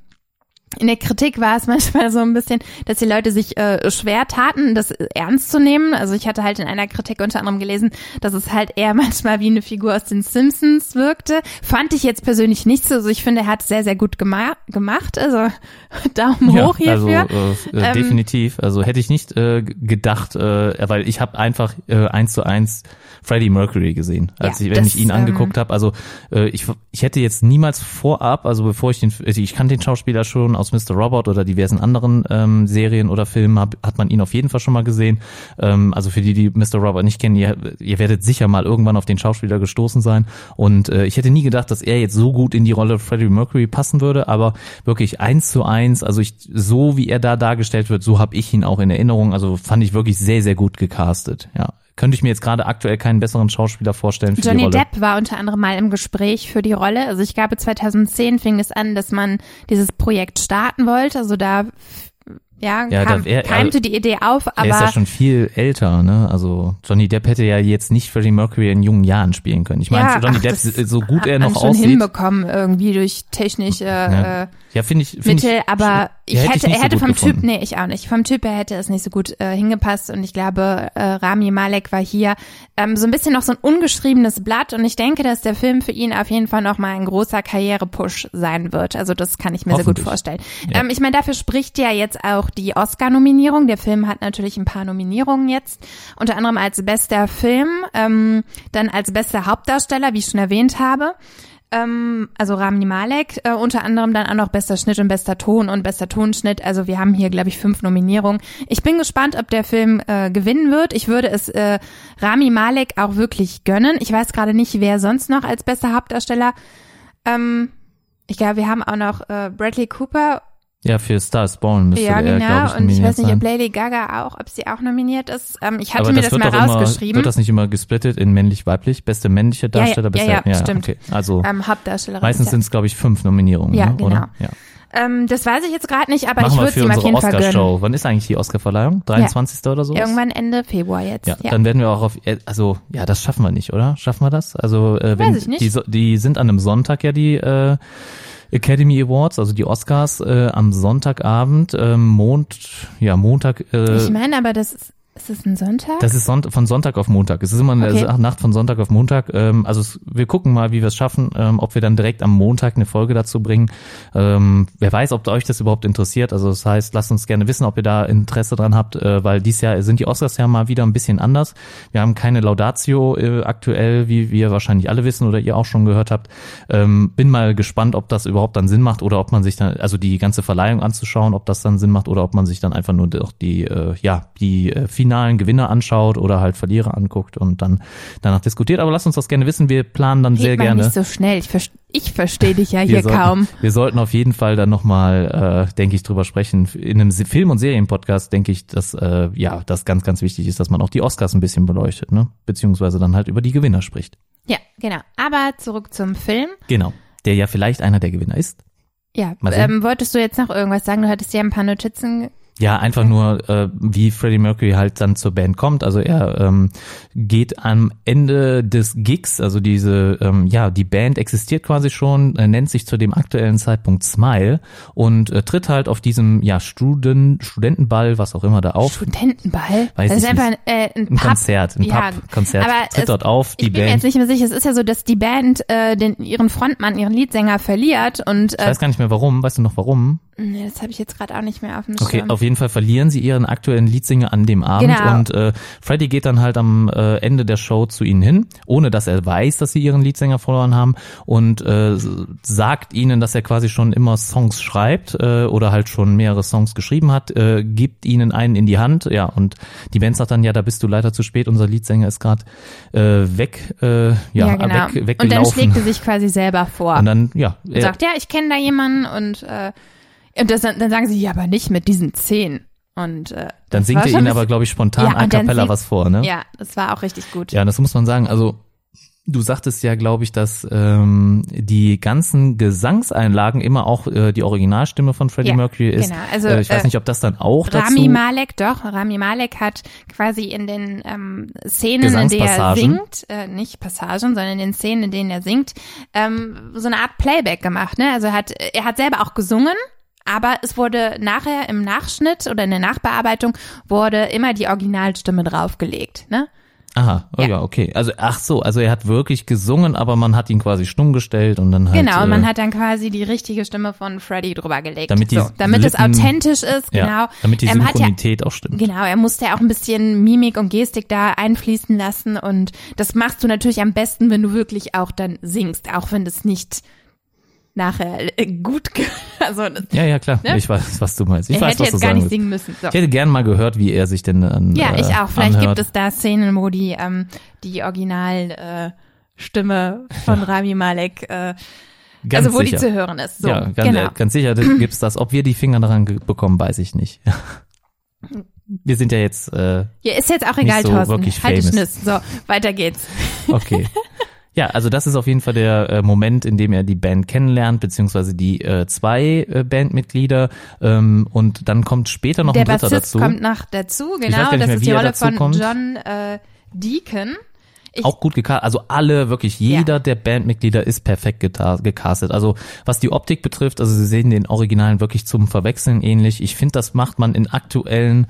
in der Kritik war es manchmal so ein bisschen, dass die Leute sich äh, schwer taten, das ernst zu nehmen. Also ich hatte halt in einer Kritik unter anderem gelesen, dass es halt eher manchmal wie eine Figur aus den Simpsons wirkte. Fand ich jetzt persönlich nicht so. Also ich finde, er hat es sehr, sehr gut gema gemacht. Also Daumen hoch also hierfür. äh, äh, Ähm, definitiv. Also hätte ich nicht äh, gedacht, äh, weil ich habe einfach äh, eins zu eins Freddie Mercury gesehen, als Ja, ich, wenn das, ich ihn ähm, angeguckt habe. Also äh, ich, ich hätte jetzt niemals vorab, also bevor ich den, also ich kannte den Schauspieler schon aus Mr. Robot oder diversen anderen ähm, Serien oder Filmen, hab, hat man ihn auf jeden Fall schon mal gesehen. Ähm, also für die, die Mr. Robot nicht kennen, ihr, ihr werdet sicher mal irgendwann auf den Schauspieler gestoßen sein. Und äh, ich hätte nie gedacht, dass er jetzt so gut in die Rolle Freddie Mercury passen würde, aber wirklich eins zu eins, also ich, so wie er da dargestellt wird, so habe ich ihn auch in Erinnerung. Also fand ich wirklich sehr, sehr gut gecastet. Ja. Könnte ich mir jetzt gerade aktuell keinen besseren Schauspieler vorstellen für die Johnny Rolle. Depp war unter anderem mal im Gespräch für die Rolle. Also ich glaube 2010 fing es an, dass man dieses Projekt starten wollte. Also da ja, Ja, kam, da wär- keimte die Idee auf, er ist ja aber schon viel älter, ne? Also Johnny Depp hätte ja jetzt nicht Freddie Mercury in jungen Jahren spielen können. Ich meine, ja, Johnny ach, Depp, so gut er noch schon aussieht, hinbekommen irgendwie durch technische Ja. äh, ja, finde ich, find Mittel, ich, aber ich ja, hätte, nicht er so hätte gut vom gefunden. Typ, nee, ich auch nicht. Vom Typ her hätte es nicht so gut äh, hingepasst und ich glaube, äh, Rami Malek war hier ähm, so ein bisschen noch so ein ungeschriebenes Blatt und ich denke, dass der Film für ihn auf jeden Fall noch mal ein großer Karrierepush sein wird. Also das kann ich mir sehr gut vorstellen. Ja. Ähm, ich meine, dafür spricht ja jetzt auch die Oscar-Nominierung. Der Film hat natürlich ein paar Nominierungen jetzt, unter anderem als bester Film, ähm, dann als bester Hauptdarsteller, wie ich schon erwähnt habe ähm, also Rami Malek, äh, unter anderem dann auch noch bester Schnitt und bester Ton und bester Tonschnitt. Also wir haben hier, glaube ich, fünf Nominierungen. Ich bin gespannt, ob der Film äh, gewinnen wird. Ich würde es äh, Rami Malek auch wirklich gönnen. Ich weiß gerade nicht, wer sonst noch als bester Hauptdarsteller. Ähm, ich glaube, wir haben auch noch äh, Bradley Cooper. Ja, für Star is Born müsste ja, er, genau. glaube ich, und ich weiß nicht, sein. ob Lady Gaga auch, ob sie auch nominiert ist. Ähm, ich hatte Aber mir das das, mal doch immer, rausgeschrieben. wird das nicht immer gesplittet in männlich-weiblich? Beste männliche Ja, ja, Darsteller, ja, beste, ja, stimmt. okay. Also ähm, Hauptdarstellerin. meistens ist ja. sind es, glaube ich, fünf Nominierungen, Ja, ne? genau. oder? Ja. Ähm, das weiß ich jetzt gerade nicht, aber Machen ich würde sie ihm auf unsere jeden Fall gönnen. Oscar-Show. Wann ist eigentlich die Oscar-Verleihung? 23. oder so? Irgendwann Ende Februar jetzt. Ja, Ja, dann werden wir auch auf, also ja, das schaffen wir nicht, oder? Schaffen wir das? Also äh, wenn Weiß ich nicht. die so- die sind an einem Sonntag ja die äh, Academy Awards, also die Oscars äh, am Sonntagabend, ähm, Mond, ja Montag. Äh, ich meine, aber das ist, ist das ein Sonntag? das ist Sonnt von Sonntag auf Montag. Es ist immer eine Okay. Nacht von Sonntag auf Montag. Ähm, also es, wir gucken mal, wie wir es schaffen, ähm, ob wir dann direkt am Montag eine Folge dazu bringen. Ähm, wer weiß, ob euch das überhaupt interessiert. Also das heißt, lasst uns gerne wissen, ob ihr da Interesse dran habt, äh, weil dieses Jahr sind die Oscars ja mal wieder ein bisschen anders. Wir haben keine Laudatio äh, aktuell, wie wir wahrscheinlich alle wissen oder ihr auch schon gehört habt. Ähm, bin mal gespannt, ob das überhaupt dann Sinn macht oder ob man sich dann, also die ganze Verleihung anzuschauen, ob das dann Sinn macht oder ob man sich dann einfach nur doch die, äh, ja, die äh, finalen Gewinner anschaut oder halt Verlierer anguckt und dann danach diskutiert. Aber lasst uns das gerne wissen. Wir planen dann sehr Red mal gerne. nicht so schnell. Ich, verste- ich verstehe dich ja wir hier sollten, kaum. Wir sollten auf jeden Fall dann nochmal, äh, denke ich, drüber sprechen. In einem Film- und Serienpodcast denke ich, dass äh, ja das ganz, ganz wichtig ist, dass man auch die Oscars ein bisschen beleuchtet, ne? Beziehungsweise dann halt über die Gewinner spricht. Ja, genau. Aber zurück zum Film. Genau. Der ja vielleicht einer der Gewinner ist. Ja, ähm, wolltest du jetzt noch irgendwas sagen? Du hattest ja ein paar Notizen. Ja, einfach nur, äh, wie Freddie Mercury halt dann zur Band kommt. Also er ähm, geht am Ende des Gigs, also diese, ähm, ja, die Band existiert quasi schon, äh, nennt sich zu dem aktuellen Zeitpunkt Smile und äh, tritt halt auf diesem, ja, Studen, Studentenball, was auch immer da auf. Studentenball? Weiß das ist ich einfach nicht. ein, äh, ein, Ein. Konzert, ein Ja, Pub-Konzert, aber tritt es- dort auf, die ich bin mir Band. jetzt nicht mehr sicher. Es ist ja so, dass die Band äh, den, ihren Frontmann, ihren Leadsänger verliert und Ich äh, weiß gar nicht mehr warum, weißt du noch warum? Nee, das habe ich jetzt gerade auch nicht mehr auf dem Okay, Schirm. auf jeden Fall verlieren sie ihren aktuellen Leadsinger an dem Abend Genau. und äh, Freddy geht dann halt am äh, Ende der Show zu ihnen hin, ohne dass er weiß, dass sie ihren Leadsänger verloren haben und äh, sagt ihnen, dass er quasi schon immer Songs schreibt äh, oder halt schon mehrere Songs geschrieben hat, äh, gibt ihnen einen in die Hand, ja und die Band sagt dann, ja, da bist du leider zu spät, unser Leadsänger ist gerade äh, weg, äh, ja, ja, genau. weg, und dann weggelaufen. schlägt er sich quasi selber vor. und dann, ja, er, sagt, ja, ich kenne da jemanden und, äh, und das, dann sagen sie, ja, aber nicht mit diesen zehn. Und äh, dann singt er schon ihnen aber, glaube ich, spontan Ja, a cappella was vor, ne? Ja, das war auch richtig gut. Ja, das muss man sagen. Also du sagtest ja, glaube ich, dass ähm, die ganzen Gesangseinlagen immer auch äh, die Originalstimme von Freddie Ja, Mercury ist. genau. Also, äh, ich weiß äh, nicht, ob das dann auch Rami dazu. Malek, doch, Rami Malek hat quasi in den ähm, Szenen, in denen er singt, äh, nicht Passagen, sondern in den Szenen, in denen er singt, ähm, so eine Art Playback gemacht. Ne? Also hat, er hat selber auch gesungen, aber es wurde nachher im Nachschnitt oder in der Nachbearbeitung wurde immer die Originalstimme draufgelegt. Ne? Aha, oh ja. Ja. okay. Also ach so, also er hat wirklich gesungen, aber man hat ihn quasi stumm gestellt und dann halt. Genau, und man äh, hat dann quasi die richtige Stimme von Freddie drüber gelegt. Damit die so, damit es Lippen- authentisch ist, genau. ja, damit die hat ja, Synchronität auch stimmt. Genau, er musste ja auch ein bisschen Mimik und Gestik da einfließen lassen und das machst du natürlich am besten, wenn du wirklich auch dann singst, auch wenn das nicht nachher äh, gut, also Ja, ja, klar. Ne? Ich weiß, was du meinst. Ich er weiß, hätte was du jetzt gar sagen nicht singen müssen. So. Ich hätte gern mal gehört, wie er sich denn an, Ja, äh, ich auch. Vielleicht anhört. gibt es da Szenen, wo die ähm, die Original äh, Stimme von Rami Malek, äh, Ganz also wo sicher. die zu hören ist. So, ja, ganz, genau. ganz sicher gibt's das. Ob wir die Finger daran bekommen, weiß ich nicht. Wir sind ja jetzt äh, Ja, ist jetzt auch egal, so Thorsten. wirklich Halt famous. Schniss. So, weiter geht's. Okay. Ja, also das ist auf jeden Fall der äh, Moment, in dem er die Band kennenlernt, beziehungsweise die äh, zwei äh, Bandmitglieder. Ähm, und dann kommt später noch Der ein dritter Bassist dazu. kommt noch dazu, genau. Das mehr, ist die Rolle von kommt. John äh, Deacon. Ich, auch gut gecastet. Also alle, wirklich jeder der Bandmitglieder ist perfekt gecastet. Also was die Optik betrifft, also sie sehen den Originalen wirklich zum Verwechseln ähnlich. Ich finde, das macht man in aktuellen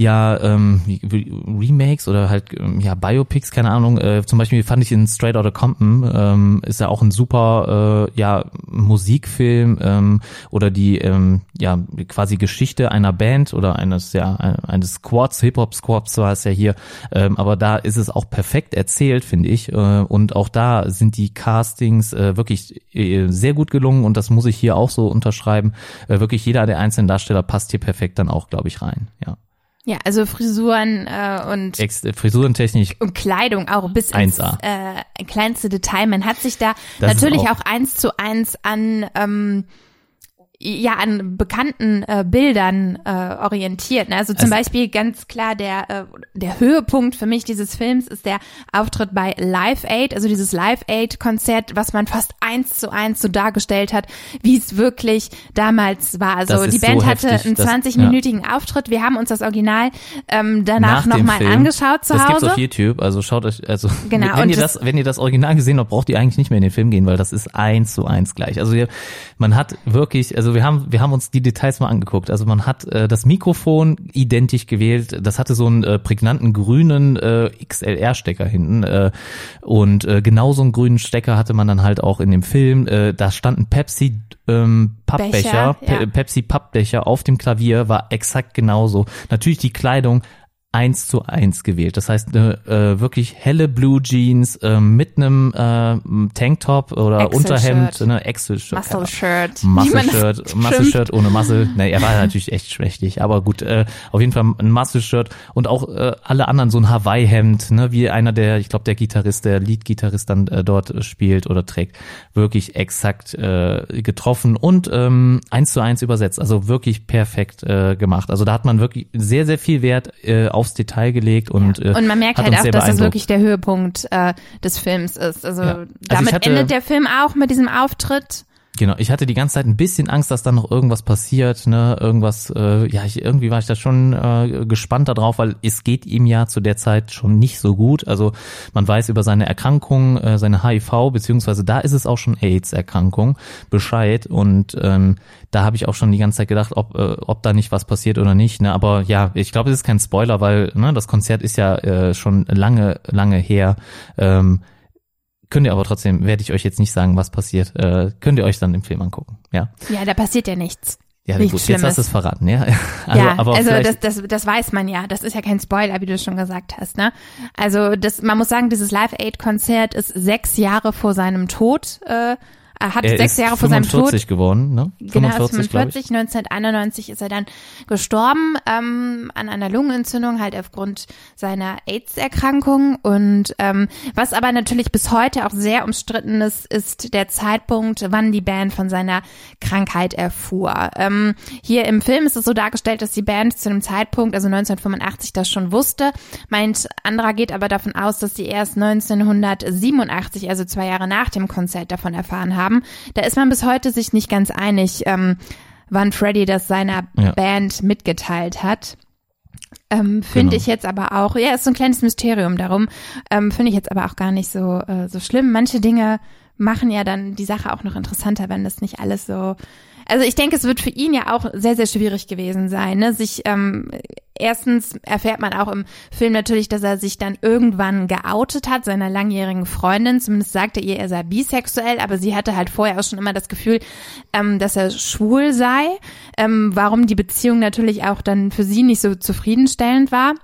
ja ähm, Remakes oder halt ähm, ja Biopics, keine Ahnung. Äh, zum Beispiel fand ich in Straight Outta Compton ähm, ist ja auch ein super äh, ja Musikfilm ähm, oder die ähm, ja quasi Geschichte einer Band oder eines ja eines Squads Hip Hop Squads war es ja hier, ähm, aber da ist es auch perfekt erzählt, finde ich. Äh, und auch da sind die Castings äh, wirklich äh, sehr gut gelungen und das muss ich hier auch so unterschreiben. Äh, wirklich jeder der einzelnen Darsteller passt hier perfekt dann auch, glaube ich, rein. Ja. Ja, also Frisuren äh, und Ex Frisurentechnisch und Kleidung auch bis ins 1A. äh, kleinste Detail. Man hat sich da Das natürlich auch- auch, eins zu eins an ähm, ja an bekannten äh, Bildern äh, orientiert. Ne? Also zum Also- Beispiel ganz klar der äh, der Höhepunkt für mich dieses Films ist der Auftritt bei Live Aid, also dieses Live Aid Konzert, was man fast eins zu eins so dargestellt hat, wie es wirklich damals war. Also Das die Band so hatte heftig, einen das- 20-minütigen Auftritt. Wir haben uns das Original ähm, danach nach nochmal angeschaut zu das Hause. gibt's auf YouTube, also schaut euch, also Genau, wenn ihr das, das- wenn ihr das Original gesehen habt, braucht ihr eigentlich nicht mehr in den Film gehen, weil das ist eins zu eins gleich. Also ihr, man hat wirklich, also wir haben, wir haben uns die Details mal angeguckt. Also man hat äh, das Mikrofon identisch gewählt. Das hatte so einen äh, prägnanten grünen äh, XLR-Stecker hinten äh, und äh, genau so einen grünen Stecker hatte man dann halt auch in dem Film. Äh, da standen Pepsi ähm, Pappbecher, Becher, ja. Pe Pepsi Pappbecher auf dem Klavier, war exakt genauso. Natürlich die Kleidung eins zu eins gewählt. Das heißt, eine äh, wirklich helle Blue Jeans äh, mit einem äh, Tanktop oder Excel Unterhemd, ne, Excel-Shirt. Muscle Shirt. Muscle wie man das Shirt, Muscle schimpft. Shirt ohne Muscle. Ne, er war natürlich echt schwächlich, aber gut, äh, auf jeden Fall ein Muscle Shirt und auch äh, alle anderen so ein Hawaii Hemd, ne, wie einer der, ich glaube der Gitarrist, der Lead-Gitarrist dann äh, dort spielt oder trägt, wirklich exakt äh, getroffen und ähm, eins zu eins übersetzt, also wirklich perfekt äh, gemacht. Also da hat man wirklich sehr sehr viel Wert äh, aufs Detail gelegt und äh, Und man merkt halt auch, dass das wirklich der Höhepunkt äh, des Films ist. Also, Ja. Also damit hatte- endet der Film auch mit diesem Auftritt. Genau, ich hatte die ganze Zeit ein bisschen Angst, dass da noch irgendwas passiert, ne, irgendwas, äh, ja, ich, irgendwie war ich da schon äh, gespannt darauf, weil es geht ihm ja zu der Zeit schon nicht so gut. Also man weiß über seine Erkrankung, äh, seine HIV, beziehungsweise da ist es auch schon AIDS-Erkrankung, Bescheid. Und ähm, da habe ich auch schon die ganze Zeit gedacht, ob, äh, ob da nicht was passiert oder nicht. Ne? Aber ja, ich glaube, es ist kein Spoiler, weil ne, das Konzert ist ja äh, schon lange, lange her. Ähm, Könnt ihr aber trotzdem, werde ich euch jetzt nicht sagen, was passiert. Äh, könnt ihr euch dann im Film angucken. Ja, Ja, da passiert ja nichts. ja Nichts gut, jetzt hast Schlimmes. du es verraten, ja. ja, aber also das, das, das weiß man ja. Das ist ja kein Spoiler, wie du schon gesagt hast. Ne? Also das, man muss sagen, dieses Live Aid Konzert ist sechs Jahre vor seinem Tod. Äh, er hat er sechs Jahre vor seinem Tod 45 geworden, ne? Genau, ist 45, glaub ich. 45, 1991 ist er dann gestorben ähm, an einer Lungenentzündung, halt aufgrund seiner AIDS-Erkrankung. Und ähm, was aber natürlich bis heute auch sehr umstritten ist, ist der Zeitpunkt, wann die Band von seiner Krankheit erfuhr. Ähm, hier im Film ist es so dargestellt, dass die Band zu einem Zeitpunkt, also 1985, das schon wusste. Meint anderer geht aber davon aus, dass sie erst 1987, also zwei Jahre nach dem Konzert, davon erfahren haben. Da ist man bis heute sich nicht ganz einig, ähm, wann Freddy das seiner Ja. Band mitgeteilt hat. Ähm, Finde Genau. ich jetzt aber auch, ja, ist so ein kleines Mysterium darum, ähm, finde ich jetzt aber auch gar nicht so, äh, so schlimm. Manche Dinge machen ja dann die Sache auch noch interessanter, wenn das nicht alles so. Also ich denke, es wird für ihn ja auch sehr, sehr schwierig gewesen sein. Ne? Sich ähm, erstens erfährt man auch im Film natürlich, dass er sich dann irgendwann geoutet hat, seiner langjährigen Freundin. Zumindest sagte ihr, er sei bisexuell, aber sie hatte halt vorher auch schon immer das Gefühl, ähm, dass er schwul sei. Ähm, warum die Beziehung natürlich auch dann für sie nicht so zufriedenstellend war.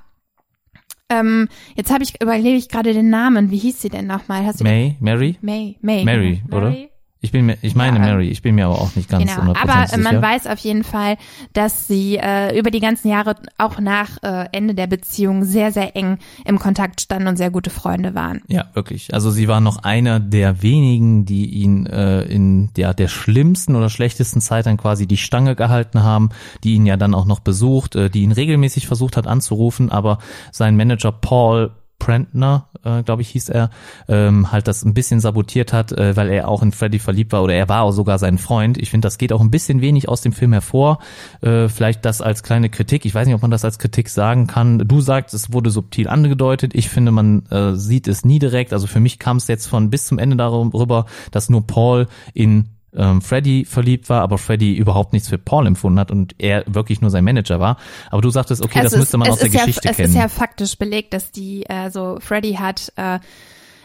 Ähm, jetzt habe ich überlege ich gerade den Namen. Wie hieß sie denn nochmal? Hast du May, Mary? May, May, Mary, genau. oder? Ich bin mir, ich meine Ja, ähm, Mary, ich bin mir aber auch nicht ganz Genau, hundertprozentig aber äh, sicher. man weiß auf jeden Fall, dass sie äh, über die ganzen Jahre auch nach äh, Ende der Beziehung sehr, sehr eng im Kontakt standen und sehr gute Freunde waren. Ja, wirklich. Also sie war noch einer der wenigen, die ihn äh, in der, der schlimmsten oder schlechtesten Zeit dann quasi die Stange gehalten haben, die ihn ja dann auch noch besucht, äh, die ihn regelmäßig versucht hat anzurufen, aber sein Manager Paul Prentner, äh, glaube ich, hieß er, ähm, halt das ein bisschen sabotiert hat, äh, weil er auch in Freddy verliebt war oder er war auch sogar sein Freund. Ich finde, das geht auch ein bisschen wenig aus dem Film hervor. Äh, vielleicht das als kleine Kritik. Ich weiß nicht, ob man das als Kritik sagen kann. Du sagst, es wurde subtil angedeutet. Ich finde, man äh, sieht es nie direkt. Also für mich kam es jetzt von bis zum Ende darüber, dass nur Paul in ähm, Freddy verliebt war, aber Freddy überhaupt nichts für Paul empfunden hat und er wirklich nur sein Manager war. Aber du sagtest, okay, das Es müsste man es aus der ist Geschichte ja, es kennen. ist ja faktisch belegt, dass die, äh, so Freddy hat, äh,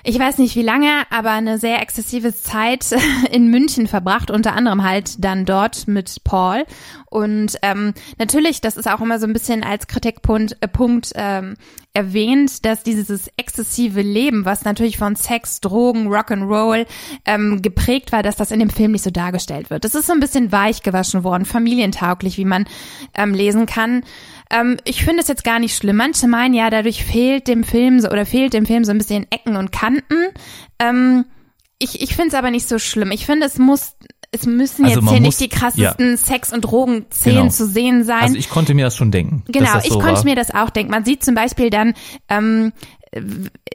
ich weiß nicht wie lange, aber eine sehr exzessive Zeit in München verbracht, unter anderem halt dann dort mit Paul. Und ähm, natürlich, das ist auch immer so ein bisschen als Kritikpunkt äh, Punkt, ähm, erwähnt, dass dieses exzessive Leben, was natürlich von Sex, Drogen, Rock'n'Roll ähm, geprägt war, dass das in dem Film nicht so dargestellt wird. Das ist so ein bisschen weich gewaschen worden, familientauglich, wie man ähm, lesen kann. Ähm, ich finde es jetzt gar nicht schlimm. Manche meinen ja, dadurch fehlt dem Film so oder fehlt dem Film so ein bisschen Ecken und Kanten. Ähm, ich ich finde es aber nicht so schlimm. Ich finde, es muss, es müssen Also jetzt hier muss- nicht die krassesten Sex- und Drogenszenen Genau. zu sehen sein. Also ich konnte mir das schon denken. Genau, das ich so konnte war. mir das auch denken. Man sieht zum Beispiel dann ähm,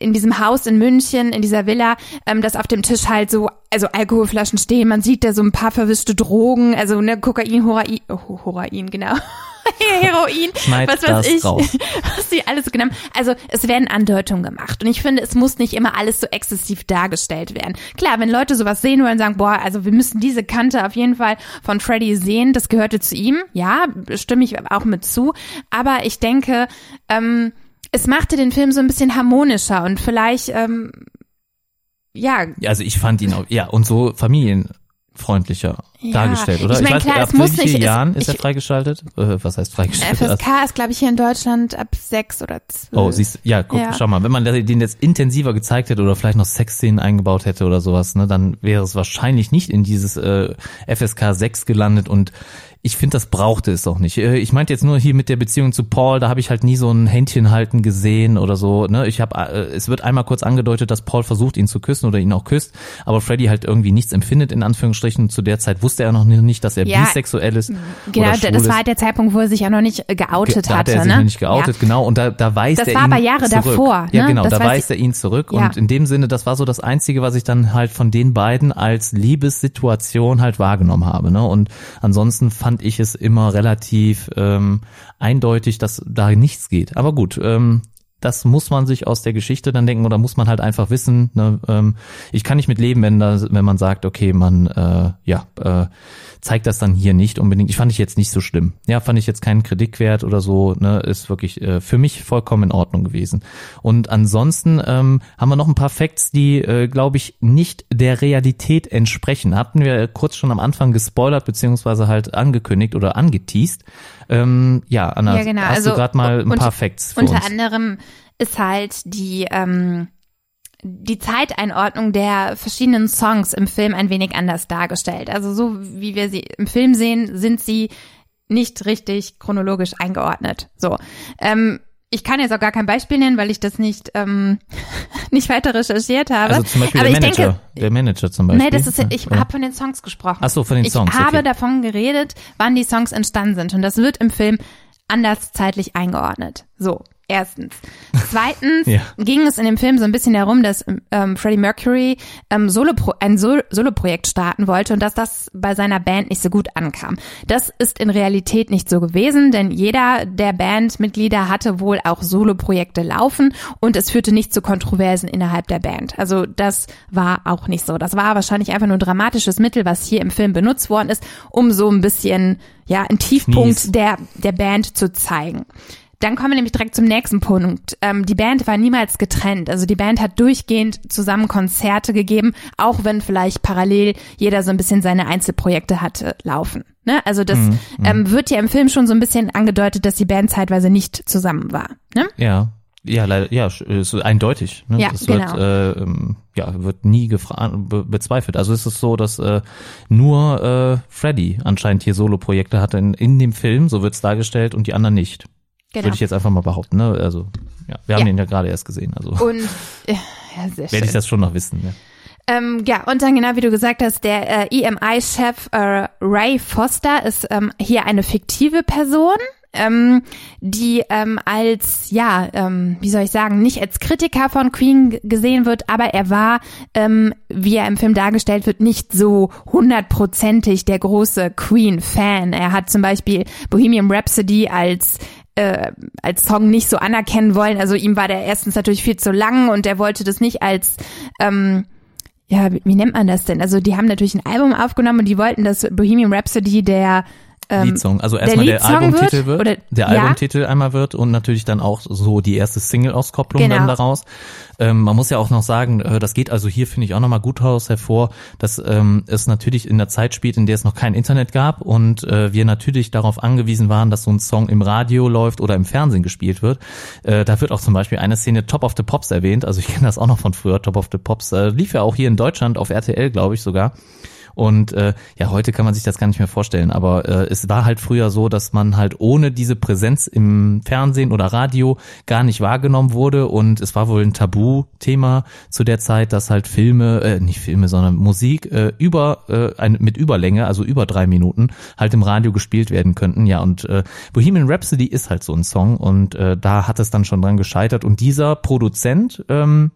in diesem Haus in München, in dieser Villa, ähm, dass auf dem Tisch halt so, also Alkoholflaschen stehen. Man sieht da so ein paar verwischte Drogen, also ne Kokain, Horain, oh, Horain, genau. Heroin, Schneid was weiß ich, raus. was die alles so genommen. Also es werden Andeutungen gemacht und ich finde, es muss nicht immer alles so exzessiv dargestellt werden. Klar, wenn Leute sowas sehen wollen, sagen, boah, also wir müssen diese Kante auf jeden Fall von Freddy sehen, das gehörte zu ihm. Ja, stimme ich auch mit zu. Aber ich denke, ähm, es machte den Film so ein bisschen harmonischer und vielleicht, ähm, ja, Also ich fand ihn auch, ja, und so familienfreundlicher dargestellt, oder? Ich meine, klar, ab es muss wie vielen. Jahren ist er ich, freigeschaltet? Äh, was heißt freigeschaltet? FSK ist, glaube ich, hier in Deutschland ab sechs oder zwölf. Oh, siehst ja, guck, Ja. schau mal, wenn man den jetzt intensiver gezeigt hätte oder vielleicht noch Sexszenen eingebaut hätte oder sowas, ne, dann wäre es wahrscheinlich nicht in dieses äh, FSK 6 gelandet und ich finde, das brauchte es auch nicht. Äh, Ich meinte jetzt nur hier mit der Beziehung zu Paul, da habe ich halt nie so ein Händchen halten gesehen oder so. Ne? Ich habe, äh, es wird einmal kurz angedeutet, dass Paul versucht, ihn zu küssen oder ihn auch küsst, aber Freddy halt irgendwie nichts empfindet in Anführungsstrichen. Zu der Zeit wusste er noch nicht, dass er Ja, bisexuell ist. Genau, das war halt der Zeitpunkt, wo er sich ja noch nicht äh, geoutet da hat hatte. er sich ne? nicht geoutet, Ja. genau. Und da, da weist Das er war ihn aber Jahre zurück. davor, Ja, ne? genau, Das da weiß weist er ihn zurück. Ja. Und in dem Sinne, das war so das Einzige, was ich dann halt von den beiden als Liebessituation halt wahrgenommen habe. Ne? Und ansonsten fand ich es immer relativ ähm, eindeutig, dass da nichts geht. Aber gut, ähm, das muss man sich aus der Geschichte dann denken oder muss man halt einfach wissen. Ne? Ähm, ich kann nicht mit leben, wenn, da, wenn man sagt, okay, man äh, ja äh, zeigt das dann hier nicht unbedingt. Ich fand ich jetzt nicht so schlimm. Ja, fand ich jetzt keinen Kritik wert oder so. Ne, ist wirklich äh, für mich vollkommen in Ordnung gewesen. Und ansonsten ähm, haben wir noch ein paar Facts, die, äh, glaube ich, nicht der Realität entsprechen. Hatten wir kurz schon am Anfang gespoilert beziehungsweise halt angekündigt oder angeteased. Ähm, ja, Anna, Ja, genau. hast Also, du gerade mal ein paar Facts für Unter uns? anderem ist halt die, ähm, die Zeiteinordnung der verschiedenen Songs im Film ein wenig anders dargestellt. Also so wie wir sie im Film sehen, sind sie nicht richtig chronologisch eingeordnet. So. Ähm, ich kann jetzt auch gar kein Beispiel nennen, weil ich das nicht, ähm, nicht weiter recherchiert habe. Also zum Beispiel Aber der Manager. denke, der Manager zum Beispiel. Nee, das ist, ich habe von den Songs gesprochen. Ach so, von den Songs, Ich habe okay. davon geredet, wann die Songs entstanden sind. Und das wird im Film anders zeitlich eingeordnet. So, erstens. Zweitens Ja. ging es in dem Film so ein bisschen darum, dass ähm, Freddie Mercury ähm, Solo ein Sol Soloprojekt starten wollte und dass das bei seiner Band nicht so gut ankam. Das ist in Realität nicht so gewesen, denn jeder der Bandmitglieder hatte wohl auch Soloprojekte laufen und es führte nicht zu Kontroversen innerhalb der Band. Also das war auch nicht so. Das war wahrscheinlich einfach nur ein dramatisches Mittel, was hier im Film benutzt worden ist, um so ein bisschen ja einen Tiefpunkt Mies. der der Band zu zeigen. Dann kommen wir nämlich direkt zum nächsten Punkt. Ähm, die Band war niemals getrennt. Also die Band hat durchgehend zusammen Konzerte gegeben, auch wenn vielleicht parallel jeder so ein bisschen seine Einzelprojekte hatte laufen. Ne? Also das Mhm, ähm, wird ja im Film schon so ein bisschen angedeutet, dass die Band zeitweise nicht zusammen war. Ne? Ja, ja, leider, ja, ist eindeutig. Ne? Ja, das genau. wird, äh, ähm, ja, wird nie be bezweifelt. Also ist es so, dass äh, nur äh, Freddy anscheinend hier Solo-Projekte hatte in, in dem Film, so wird's dargestellt, und die anderen nicht. Genau. Würde ich jetzt einfach mal behaupten. Ne? Also, ja, wir haben Ja. den ja gerade erst gesehen. Also Und ja, sehr werde ich schön. das schon noch wissen. Ne? Ähm, ja, und dann genau wie du gesagt hast, der äh, EMI-Chef äh, Ray Foster ist ähm, hier eine fiktive Person, ähm, die ähm, als, ja, ähm, wie soll ich sagen, nicht als Kritiker von Queen gesehen wird, aber er war, ähm, wie er im Film dargestellt wird, nicht so hundertprozentig der große Queen-Fan. Er hat zum Beispiel Bohemian Rhapsody als äh, als Song nicht so anerkennen wollen. Also ihm war der erstens natürlich viel zu lang und er wollte das nicht als ähm, ja, wie, nennt man das denn? Also die haben natürlich ein Album aufgenommen und die wollten, dass Bohemian Rhapsody der ähm, Liedsong. Also erstmal der, Leadsong Albumtitel wird? wird, der ja? Albumtitel einmal wird und natürlich dann auch so die erste Single-Auskopplung Genau. dann daraus. Ähm, man muss ja auch noch sagen, äh, das geht also hier finde ich auch nochmal gut heraus hervor, dass ähm, es natürlich in der Zeit spielt, in der es noch kein Internet gab und äh, wir natürlich darauf angewiesen waren, dass so ein Song im Radio läuft oder im Fernsehen gespielt wird. Äh, da wird auch zum Beispiel eine Szene Top of the Pops erwähnt, also ich kenne das auch noch von früher, Top of the Pops, äh, lief ja auch hier in Deutschland auf RTL, glaube ich sogar. Und äh, ja, heute kann man sich das gar nicht mehr vorstellen, aber äh, es war halt früher so, dass man halt ohne diese Präsenz im Fernsehen oder Radio gar nicht wahrgenommen wurde. Und es war wohl ein Tabuthema zu der Zeit, dass halt Filme, äh, nicht Filme, sondern Musik äh, über äh, ein, mit Überlänge, also über drei Minuten, halt im Radio gespielt werden könnten. Ja, und äh, Bohemian Rhapsody ist halt so ein Song. Und äh, da hat es dann schon dran gescheitert. Und dieser Produzent ähm,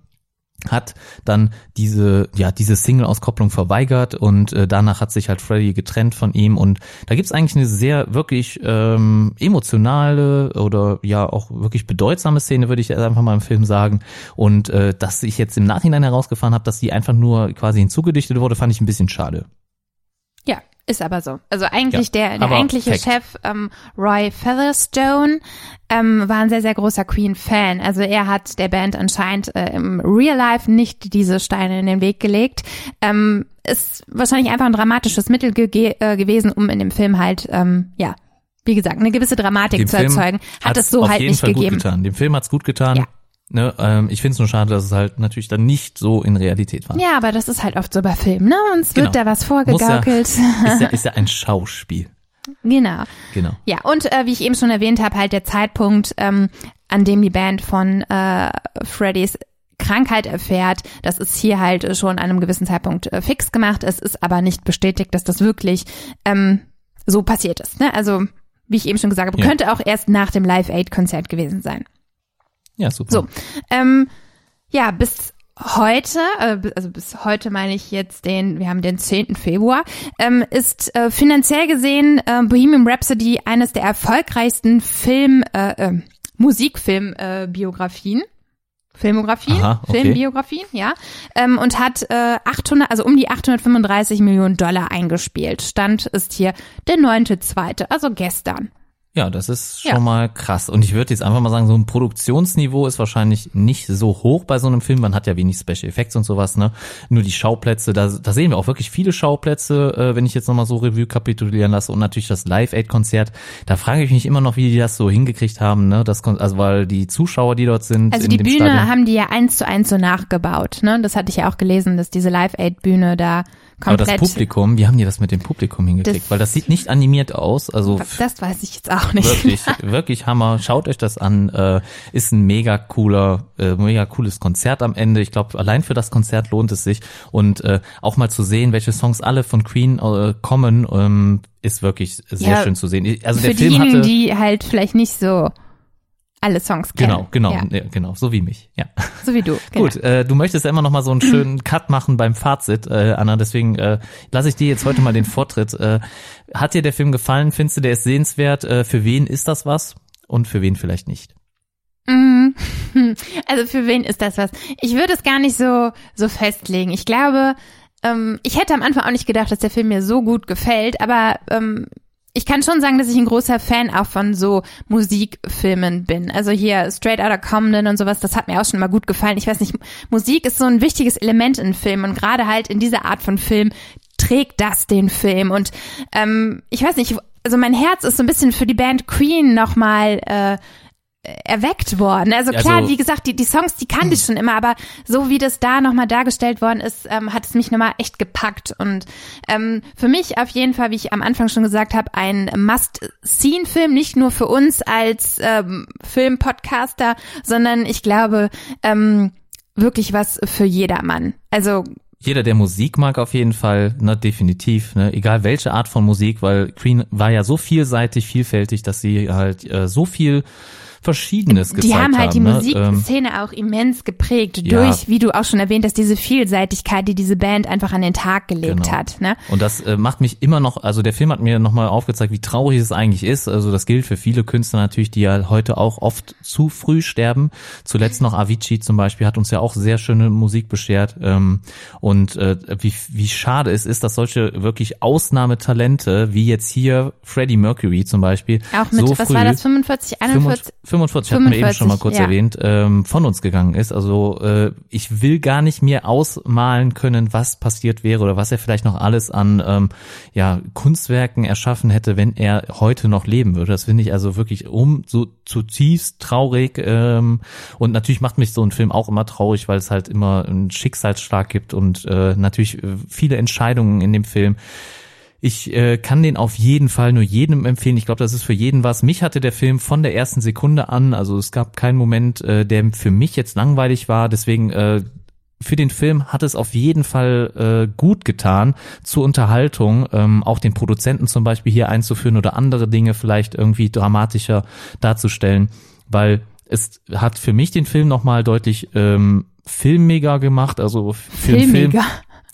hat dann diese ja diese Single-Auskopplung verweigert und äh, danach hat sich halt Freddy getrennt von ihm und da gibt's eigentlich eine sehr wirklich ähm, emotionale oder ja auch wirklich bedeutsame Szene würde ich einfach mal im Film sagen und äh, dass ich jetzt im Nachhinein herausgefahren habe, dass die einfach nur quasi hinzugedichtet wurde, fand ich ein bisschen schade. Ja, Ist aber so. Also eigentlich Ja, der, der eigentliche Fact. Chef, ähm, Roy Featherstone, ähm, war ein sehr, sehr großer Queen-Fan. Also er hat der Band anscheinend äh, im Real Life nicht diese Steine in den Weg gelegt. Ähm, ist wahrscheinlich einfach ein dramatisches Mittel ge äh, gewesen, um in dem Film halt, ähm, ja, wie gesagt, eine gewisse Dramatik Dem zu Film erzeugen. Hat es so halt nicht Fall gegeben. Gut getan. Dem Film hat's gut getan. Ja. Ne, ähm, ich finde es nur schade, dass es halt natürlich dann nicht so in Realität war. Ja, aber das ist halt oft so bei Filmen, ne? Uns wird Genau. da was vorgegaukelt. Ist ja, ist ja ein Schauspiel. genau. Genau. Ja, und äh, wie ich eben schon erwähnt habe, halt der Zeitpunkt, ähm, an dem die Band von äh, Freddys Krankheit erfährt, das ist hier halt schon an einem gewissen Zeitpunkt äh, fix gemacht. Es ist aber nicht bestätigt, dass das wirklich ähm, so passiert ist. Ne? Also, wie ich eben schon gesagt habe, Ja. könnte auch erst nach dem Live-Aid-Konzert gewesen sein. Ja, super. So, ähm, ja, bis heute, äh, also bis heute meine ich jetzt den, wir haben den 10. Februar, ähm, ist äh, finanziell gesehen äh, Bohemian Rhapsody eines der erfolgreichsten Film, äh, äh, Musikfilm-Biografien. Äh, Biografien. Filmografien, Aha, okay. Filmbiografien, ja, ähm, und hat äh, 800, also um die 835 Millionen Dollar eingespielt. Stand ist hier der 9.2., also gestern. Ja, das ist schon Ja. mal krass. Und ich würde jetzt einfach mal sagen, so ein Produktionsniveau ist wahrscheinlich nicht so hoch bei so einem Film. Man hat ja wenig Special Effects und sowas, ne? Nur die Schauplätze, da, da sehen wir auch wirklich viele Schauplätze, äh, wenn ich jetzt nochmal so Revue kapitulieren lasse. Und natürlich das Live-Aid-Konzert. Da frage ich mich immer noch, wie die das so hingekriegt haben, ne? Das, also weil die Zuschauer, die dort sind, Also die Bühne Stadion, haben die ja eins zu eins so nachgebaut, ne? Das hatte ich ja auch gelesen, dass diese Live-Aid-Bühne da aber das komplett. Publikum, wie haben die das mit dem Publikum hingekriegt? Das- weil das sieht nicht animiert aus. Also das weiß ich jetzt auch nicht. Wirklich, wirklich Hammer. Schaut euch das an. Äh, ist ein mega cooler, äh, mega cooles Konzert am Ende. Ich glaube, allein für das Konzert lohnt es sich. Und äh, auch mal zu sehen, welche Songs alle von Queen kommen, ähm, ist wirklich sehr Ja, schön zu sehen. Also Für der Film diejenigen, hatte die halt vielleicht nicht so alle Songs kennen. genau, genau, Ja, ja, genau, so wie mich. Ja. so wie du. Genau. Gut, äh, du möchtest ja immer noch mal so einen schönen Cut machen beim Fazit, äh, Anna. Deswegen äh, lasse ich dir jetzt heute mal den Vortritt. Äh, hat dir der Film gefallen? Findest du, der ist sehenswert? Äh, für wen ist das was? Und für wen vielleicht nicht? Mhm. Also für wen ist das was? Ich würde es gar nicht so, so festlegen. Ich glaube, ähm, ich hätte am Anfang auch nicht gedacht, dass der Film mir so gut gefällt, aber ähm, ich kann schon sagen, dass ich ein großer Fan auch von so Musikfilmen bin. Also hier Straight Outta Compton und sowas, das hat mir auch schon immer gut gefallen. Ich weiß nicht, Musik ist so ein wichtiges Element in Filmen und gerade halt in dieser Art von Film trägt das den Film. Und ähm, ich weiß nicht, also mein Herz ist so ein bisschen für die Band Queen nochmal äh, erweckt worden. Also klar, Also- wie gesagt, die, die Songs, die kannte ich schon immer, aber so wie das da nochmal dargestellt worden ist, ähm, hat es mich nochmal echt gepackt. Und ähm, für mich auf jeden Fall, wie ich am Anfang schon gesagt habe, ein Must-Seen-Film, nicht nur für uns als ähm, Film-Podcaster, sondern ich glaube, ähm, wirklich was für jedermann. Also jeder, der Musik mag, auf jeden Fall, ne, definitiv, ne, egal welche Art von Musik, weil Queen war ja so vielseitig, vielfältig, dass sie halt äh, so viel Verschiedenes gezeigt die haben halt die ne? Ähm, Musikszene auch immens geprägt Ja. durch, wie du auch schon erwähnt hast, diese Vielseitigkeit, die diese Band einfach an den Tag gelegt Genau. hat. Ne? Und das äh, macht mich immer noch, also der Film hat mir nochmal aufgezeigt, wie traurig es eigentlich ist. Also das gilt für viele Künstler natürlich, die ja heute auch oft zu früh sterben. Zuletzt noch Avicii zum Beispiel hat uns ja auch sehr schöne Musik beschert. Ähm, und äh, wie, wie schade es ist, dass solche wirklich Ausnahmetalente, wie jetzt hier Freddie Mercury zum Beispiel, Auch mit, so was früh, war das, 45, 41? 45 hatten wir eben schon mal 45, kurz ja. erwähnt, ähm, von uns gegangen ist. Also äh, ich will gar nicht mehr ausmalen können, was passiert wäre oder was er vielleicht noch alles an ähm, ja, Kunstwerken erschaffen hätte, wenn er heute noch leben würde. Das finde ich also wirklich um so zutiefst traurig. Ähm, und natürlich macht mich so ein Film auch immer traurig, weil es halt immer einen Schicksalsschlag gibt und äh, natürlich äh, viele Entscheidungen in dem Film. Ich äh, kann den auf jeden Fall nur jedem empfehlen. Ich glaube, das ist für jeden was. Mich hatte der Film von der ersten Sekunde an, also es gab keinen Moment, äh, der für mich jetzt langweilig war. Deswegen äh, für den Film hat es auf jeden Fall äh, gut getan zur Unterhaltung, ähm, auch den Produzenten zum Beispiel hier einzuführen oder andere Dinge vielleicht irgendwie dramatischer darzustellen, weil es hat für mich den Film nochmal deutlich ähm, filmiger gemacht, also für einen Film Filmiger.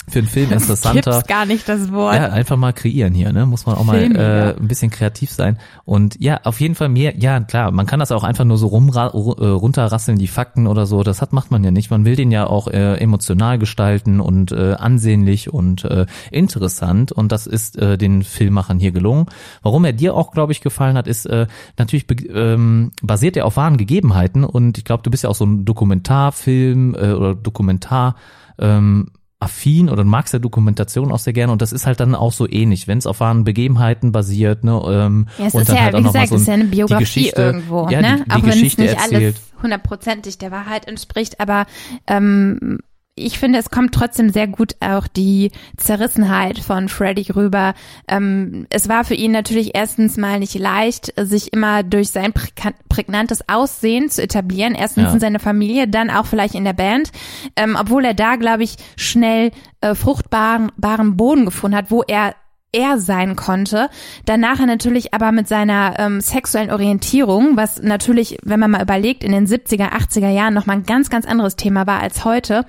Für einen Film interessanter. Gibt's gar nicht das Wort. Ja, einfach mal kreieren hier, ne? Muss man auch mal Filmiger. äh, ein bisschen kreativ sein. Und ja, auf jeden Fall mehr, ja klar, man kann das auch einfach nur so rumra ru- äh, runterrasseln, die Fakten oder so. Das hat macht man ja nicht. Man will den ja auch äh, emotional gestalten und äh, ansehnlich und äh, interessant. Und das ist äh, den Filmmachern hier gelungen. Warum er dir auch, glaube ich, gefallen hat, ist äh, natürlich ähm, basiert er auf wahren Gegebenheiten. Und ich glaube, du bist ja auch so ein Dokumentarfilm äh, oder Dokumentar. Ähm, affin oder magst ja Dokumentation auch sehr gerne und das ist halt dann auch so ähnlich, wenn es auf wahren Begebenheiten basiert, ne? Ähm, Ja, es und ist dann ja, halt auch wie noch mal gesagt, so es ist ja eine Biografie Geschichte, irgendwo, ja, ne? die, die Auch wenn es nicht erzählt. alles hundertprozentig der Wahrheit entspricht, aber ähm, ich finde, es kommt trotzdem sehr gut auch die Zerrissenheit von Freddy rüber. Ähm, es war für ihn natürlich erstens mal nicht leicht, sich immer durch sein prägnantes Aussehen zu etablieren. Erstens Ja. in seiner Familie, dann auch vielleicht in der Band. Ähm, obwohl er da, glaube ich, schnell äh, fruchtbaren baren Boden gefunden hat, wo er er sein konnte. Danach natürlich aber mit seiner ähm, sexuellen Orientierung, was natürlich, wenn man mal überlegt, in den 70er, 80er Jahren nochmal ein ganz, ganz anderes Thema war als heute.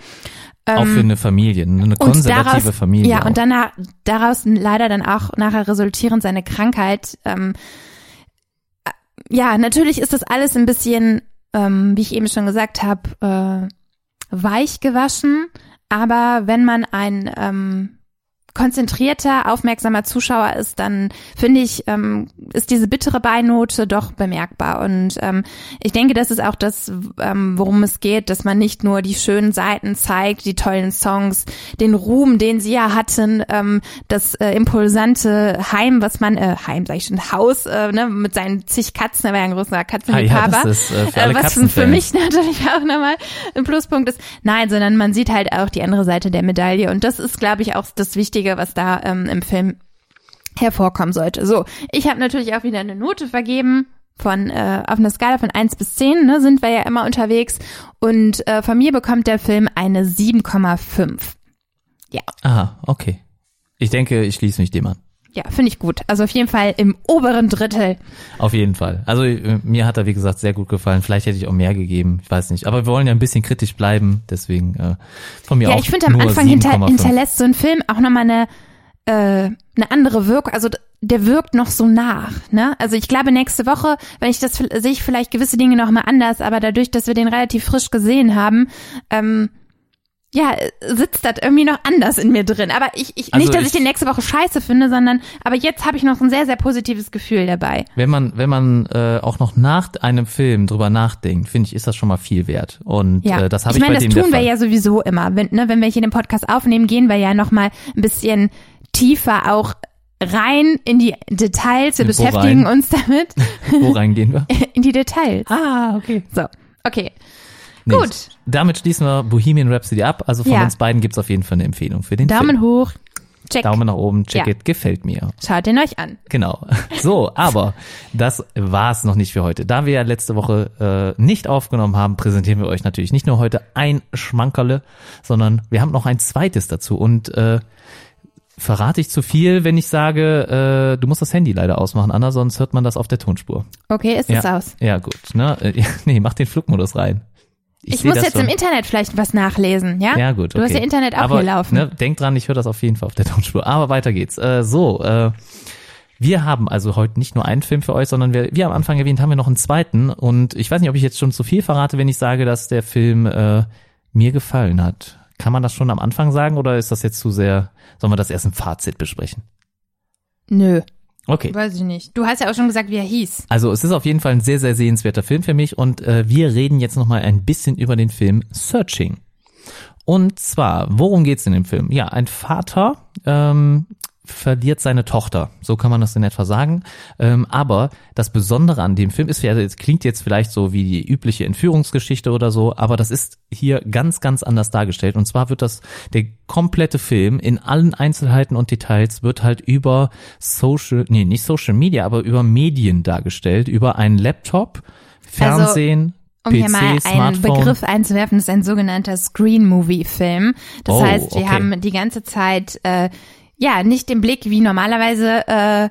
Auch für eine Familie, eine konservative daraus, Familie. Ja, auch. und danach, daraus leider dann auch nachher resultierend seine Krankheit. Ähm, äh, ja, natürlich ist das alles ein bisschen, ähm, wie ich eben schon gesagt habe, äh, weich gewaschen. Aber wenn man ein ähm, konzentrierter, aufmerksamer Zuschauer ist, dann finde ich, ähm, ist diese bittere Beinote doch bemerkbar. Und ähm, ich denke, das ist auch das, ähm, worum es geht, dass man nicht nur die schönen Seiten zeigt, die tollen Songs, den Ruhm, den sie ja hatten, ähm, das äh, impulsante Heim, was man, äh, Heim, sag ich schon, Haus, äh, ne, mit seinen zig Katzen, er war ja ein großer ah, ja, Katzenliebhaber. das ist äh, für Äh, was für mich natürlich auch nochmal ein Pluspunkt ist. Nein, sondern man sieht halt auch die andere Seite der Medaille. Und das ist, glaube ich, auch das Wichtige, was da ähm, im Film hervorkommen sollte. So, ich habe natürlich auch wieder eine Note vergeben. Von äh, auf einer Skala von 1 bis 10 ne, sind wir ja immer unterwegs. Und äh, von mir bekommt der Film eine 7,5. Aha, okay. Ich denke, ich schließe mich dem an. Ja, finde ich gut. Also auf jeden Fall im oberen Drittel. Auf jeden Fall. Also äh, mir hat er, wie gesagt, sehr gut gefallen. Vielleicht hätte ich auch mehr gegeben, ich weiß nicht. Aber wir wollen ja ein bisschen kritisch bleiben, deswegen äh, von mir Ja, auch ich finde am Anfang hinter, 7,5. hinterlässt so ein Film auch nochmal eine, äh, eine andere Wirkung. Also der wirkt noch so nach. Ne? Also ich glaube, nächste Woche, wenn ich das sehe ich vielleicht gewisse Dinge nochmal anders, aber dadurch, dass wir den relativ frisch gesehen haben, ähm, ja, sitzt das irgendwie noch anders in mir drin. Aber ich, ich Also nicht, dass ich, ich- den nächste Woche scheiße finde, sondern aber jetzt habe ich noch ein sehr, sehr positives Gefühl dabei. Wenn man, wenn man äh, auch noch nach einem Film drüber nachdenkt, finde ich, ist das schon mal viel wert. Und Ja, äh, das habe ich ich, meine, bei das dem der tun wir ja sowieso immer. Wenn, ne, wenn wir hier den Podcast aufnehmen, gehen wir ja noch mal ein bisschen tiefer auch rein in die Details. Wir Wo beschäftigen rein? uns damit Wo reingehen wir? in die Details. ah, okay. So, okay. Nee, Gut. Damit schließen wir Bohemian Rhapsody ab. Also von Ja. uns beiden gibt's auf jeden Fall eine Empfehlung für den Daumen Film. hoch. Check. Daumen nach oben, check Ja. it, gefällt mir. Schaut ihn euch an. Genau. So, aber das war's noch nicht für heute. Da wir ja letzte Woche äh, nicht aufgenommen haben, präsentieren wir euch natürlich nicht nur heute ein Schmankerle, sondern wir haben noch ein zweites dazu. Und äh, verrate ich zu viel, wenn ich sage, äh, du musst das Handy leider ausmachen, Anna, sonst hört man das auf der Tonspur. Okay, ist es ja. aus. Ja, gut. Ne? Nee, mach den Flugmodus rein. Ich, seh muss jetzt schon. im Internet vielleicht was nachlesen, ja? Ja, gut. Du hast okay. ja Internet auch Aber, hier laufen. Ne, denk dran, ich höre das auf jeden Fall auf der Tonspur. Aber weiter geht's. Äh, so, äh, wir haben also heute nicht nur einen Film für euch, sondern wir, wie am Anfang erwähnt, haben wir noch einen zweiten. Und ich weiß nicht, ob ich jetzt schon zu viel verrate, wenn ich sage, dass der Film äh, mir gefallen hat. Kann man das schon am Anfang sagen oder ist das jetzt zu sehr, sollen wir das erst im Fazit besprechen? Nö, Okay. weiß ich nicht. Du hast ja auch schon gesagt, wie er hieß. Also es ist auf jeden Fall ein sehr, sehr sehenswerter Film für mich und äh, wir reden jetzt nochmal ein bisschen über den Film Searching. Und zwar, worum geht's in dem Film? Ja, ein Vater ähm, verliert seine Tochter, so kann man das in etwa sagen. Ähm, aber das Besondere an dem Film ist, ja, es klingt jetzt vielleicht so wie die übliche Entführungsgeschichte oder so, aber das ist hier ganz, ganz anders dargestellt. Und zwar wird das, der komplette Film in allen Einzelheiten und Details wird halt über Social, nee, nicht Social Media, aber über Medien dargestellt, über einen Laptop, Fernsehen, Um PC, hier mal einen Smartphone. Begriff einzuwerfen, das ist ein sogenannter Screen-Movie-Film. Das Oh, heißt, wir okay. haben die ganze Zeit äh, ja nicht den Blick wie normalerweise äh,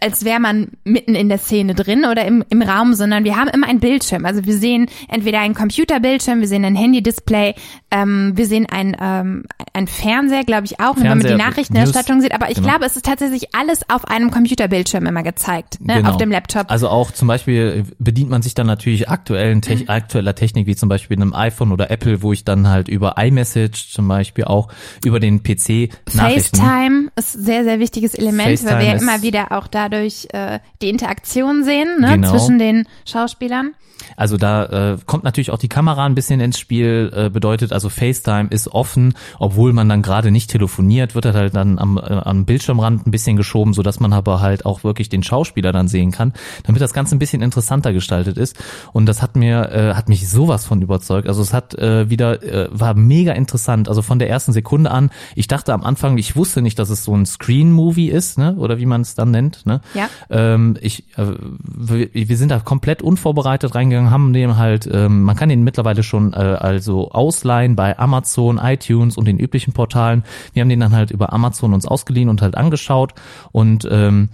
als wäre man mitten in der Szene drin oder im, im Raum, sondern wir haben immer einen Bildschirm. Also wir sehen entweder einen Computerbildschirm, wir sehen ein Handy-Display, ähm, wir sehen ein, ähm, ein Fernseher, glaube ich auch, wenn man Fernseher, die Nachrichtenerstattung News, sieht. Aber ich genau. glaube, es ist tatsächlich alles auf einem Computerbildschirm immer gezeigt, ne? Genau. auf dem Laptop. Also auch zum Beispiel bedient man sich dann natürlich aktuellen Mhm. Te aktueller Technik, wie zum Beispiel einem iPhone oder Apple, wo ich dann halt über iMessage zum Beispiel auch über den PC Nachrichten. FaceTime ist sehr, sehr wichtiges Element, weil FaceTime wir ja ist- immer wieder auch dadurch äh, die Interaktion sehen ne, Genau. zwischen den Schauspielern. Also da äh, kommt natürlich auch die Kamera ein bisschen ins Spiel, äh, bedeutet also FaceTime ist offen, obwohl man dann gerade nicht telefoniert, wird er halt dann am, äh, am Bildschirmrand ein bisschen geschoben, so dass man aber halt auch wirklich den Schauspieler dann sehen kann, damit das Ganze ein bisschen interessanter gestaltet ist. Und das hat mir äh, hat mich sowas von überzeugt. Also es hat äh, wieder äh, war mega interessant. Also von der ersten Sekunde an. Ich dachte am Anfang, ich wusste nicht, dass es so ein Screen-Movie ist, ne, oder wie man es dann nennt, ne. Ja. Ähm, ich, äh, wir, wir sind da komplett unvorbereitet reingegangen, haben den halt, ähm, man kann den mittlerweile schon äh, also ausleihen bei Amazon, iTunes und den üblichen Portalen. Wir haben den dann halt über Amazon uns ausgeliehen und halt angeschaut und ähm,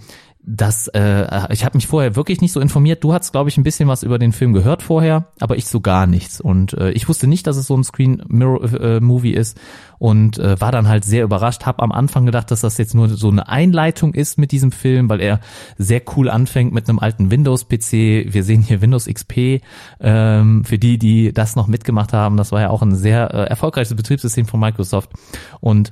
das, äh, ich habe mich vorher wirklich nicht so informiert. Du hast, glaube ich, ein bisschen was über den Film gehört vorher, aber ich so gar nichts. Und äh, ich wusste nicht, dass es so ein Screen Mirror äh, Movie ist und äh, war dann halt sehr überrascht. Hab am Anfang gedacht, dass das jetzt nur so eine Einleitung ist mit diesem Film, weil er sehr cool anfängt mit einem alten Windows-PC. Wir sehen hier Windows XP. Ähm, für die, die das noch mitgemacht haben, das war ja auch ein sehr äh, erfolgreiches Betriebssystem von Microsoft und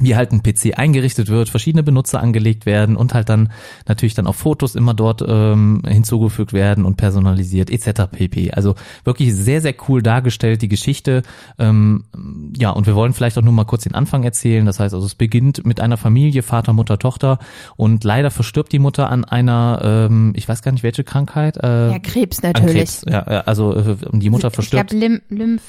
wie halt ein PC eingerichtet wird, verschiedene Benutzer angelegt werden und halt dann natürlich dann auch Fotos immer dort ähm, hinzugefügt werden und personalisiert etc. pp. Also wirklich sehr, sehr cool dargestellt, die Geschichte. Ähm, ja, und wir wollen vielleicht auch nur mal kurz den Anfang erzählen. Das heißt also, es beginnt mit einer Familie, Vater, Mutter, Tochter und leider verstirbt die Mutter an einer, ähm, ich weiß gar nicht welche Krankheit. Äh, Ja, Krebs natürlich. Krebs. Ja, also äh, die Mutter ich verstirbt. glaube, Lim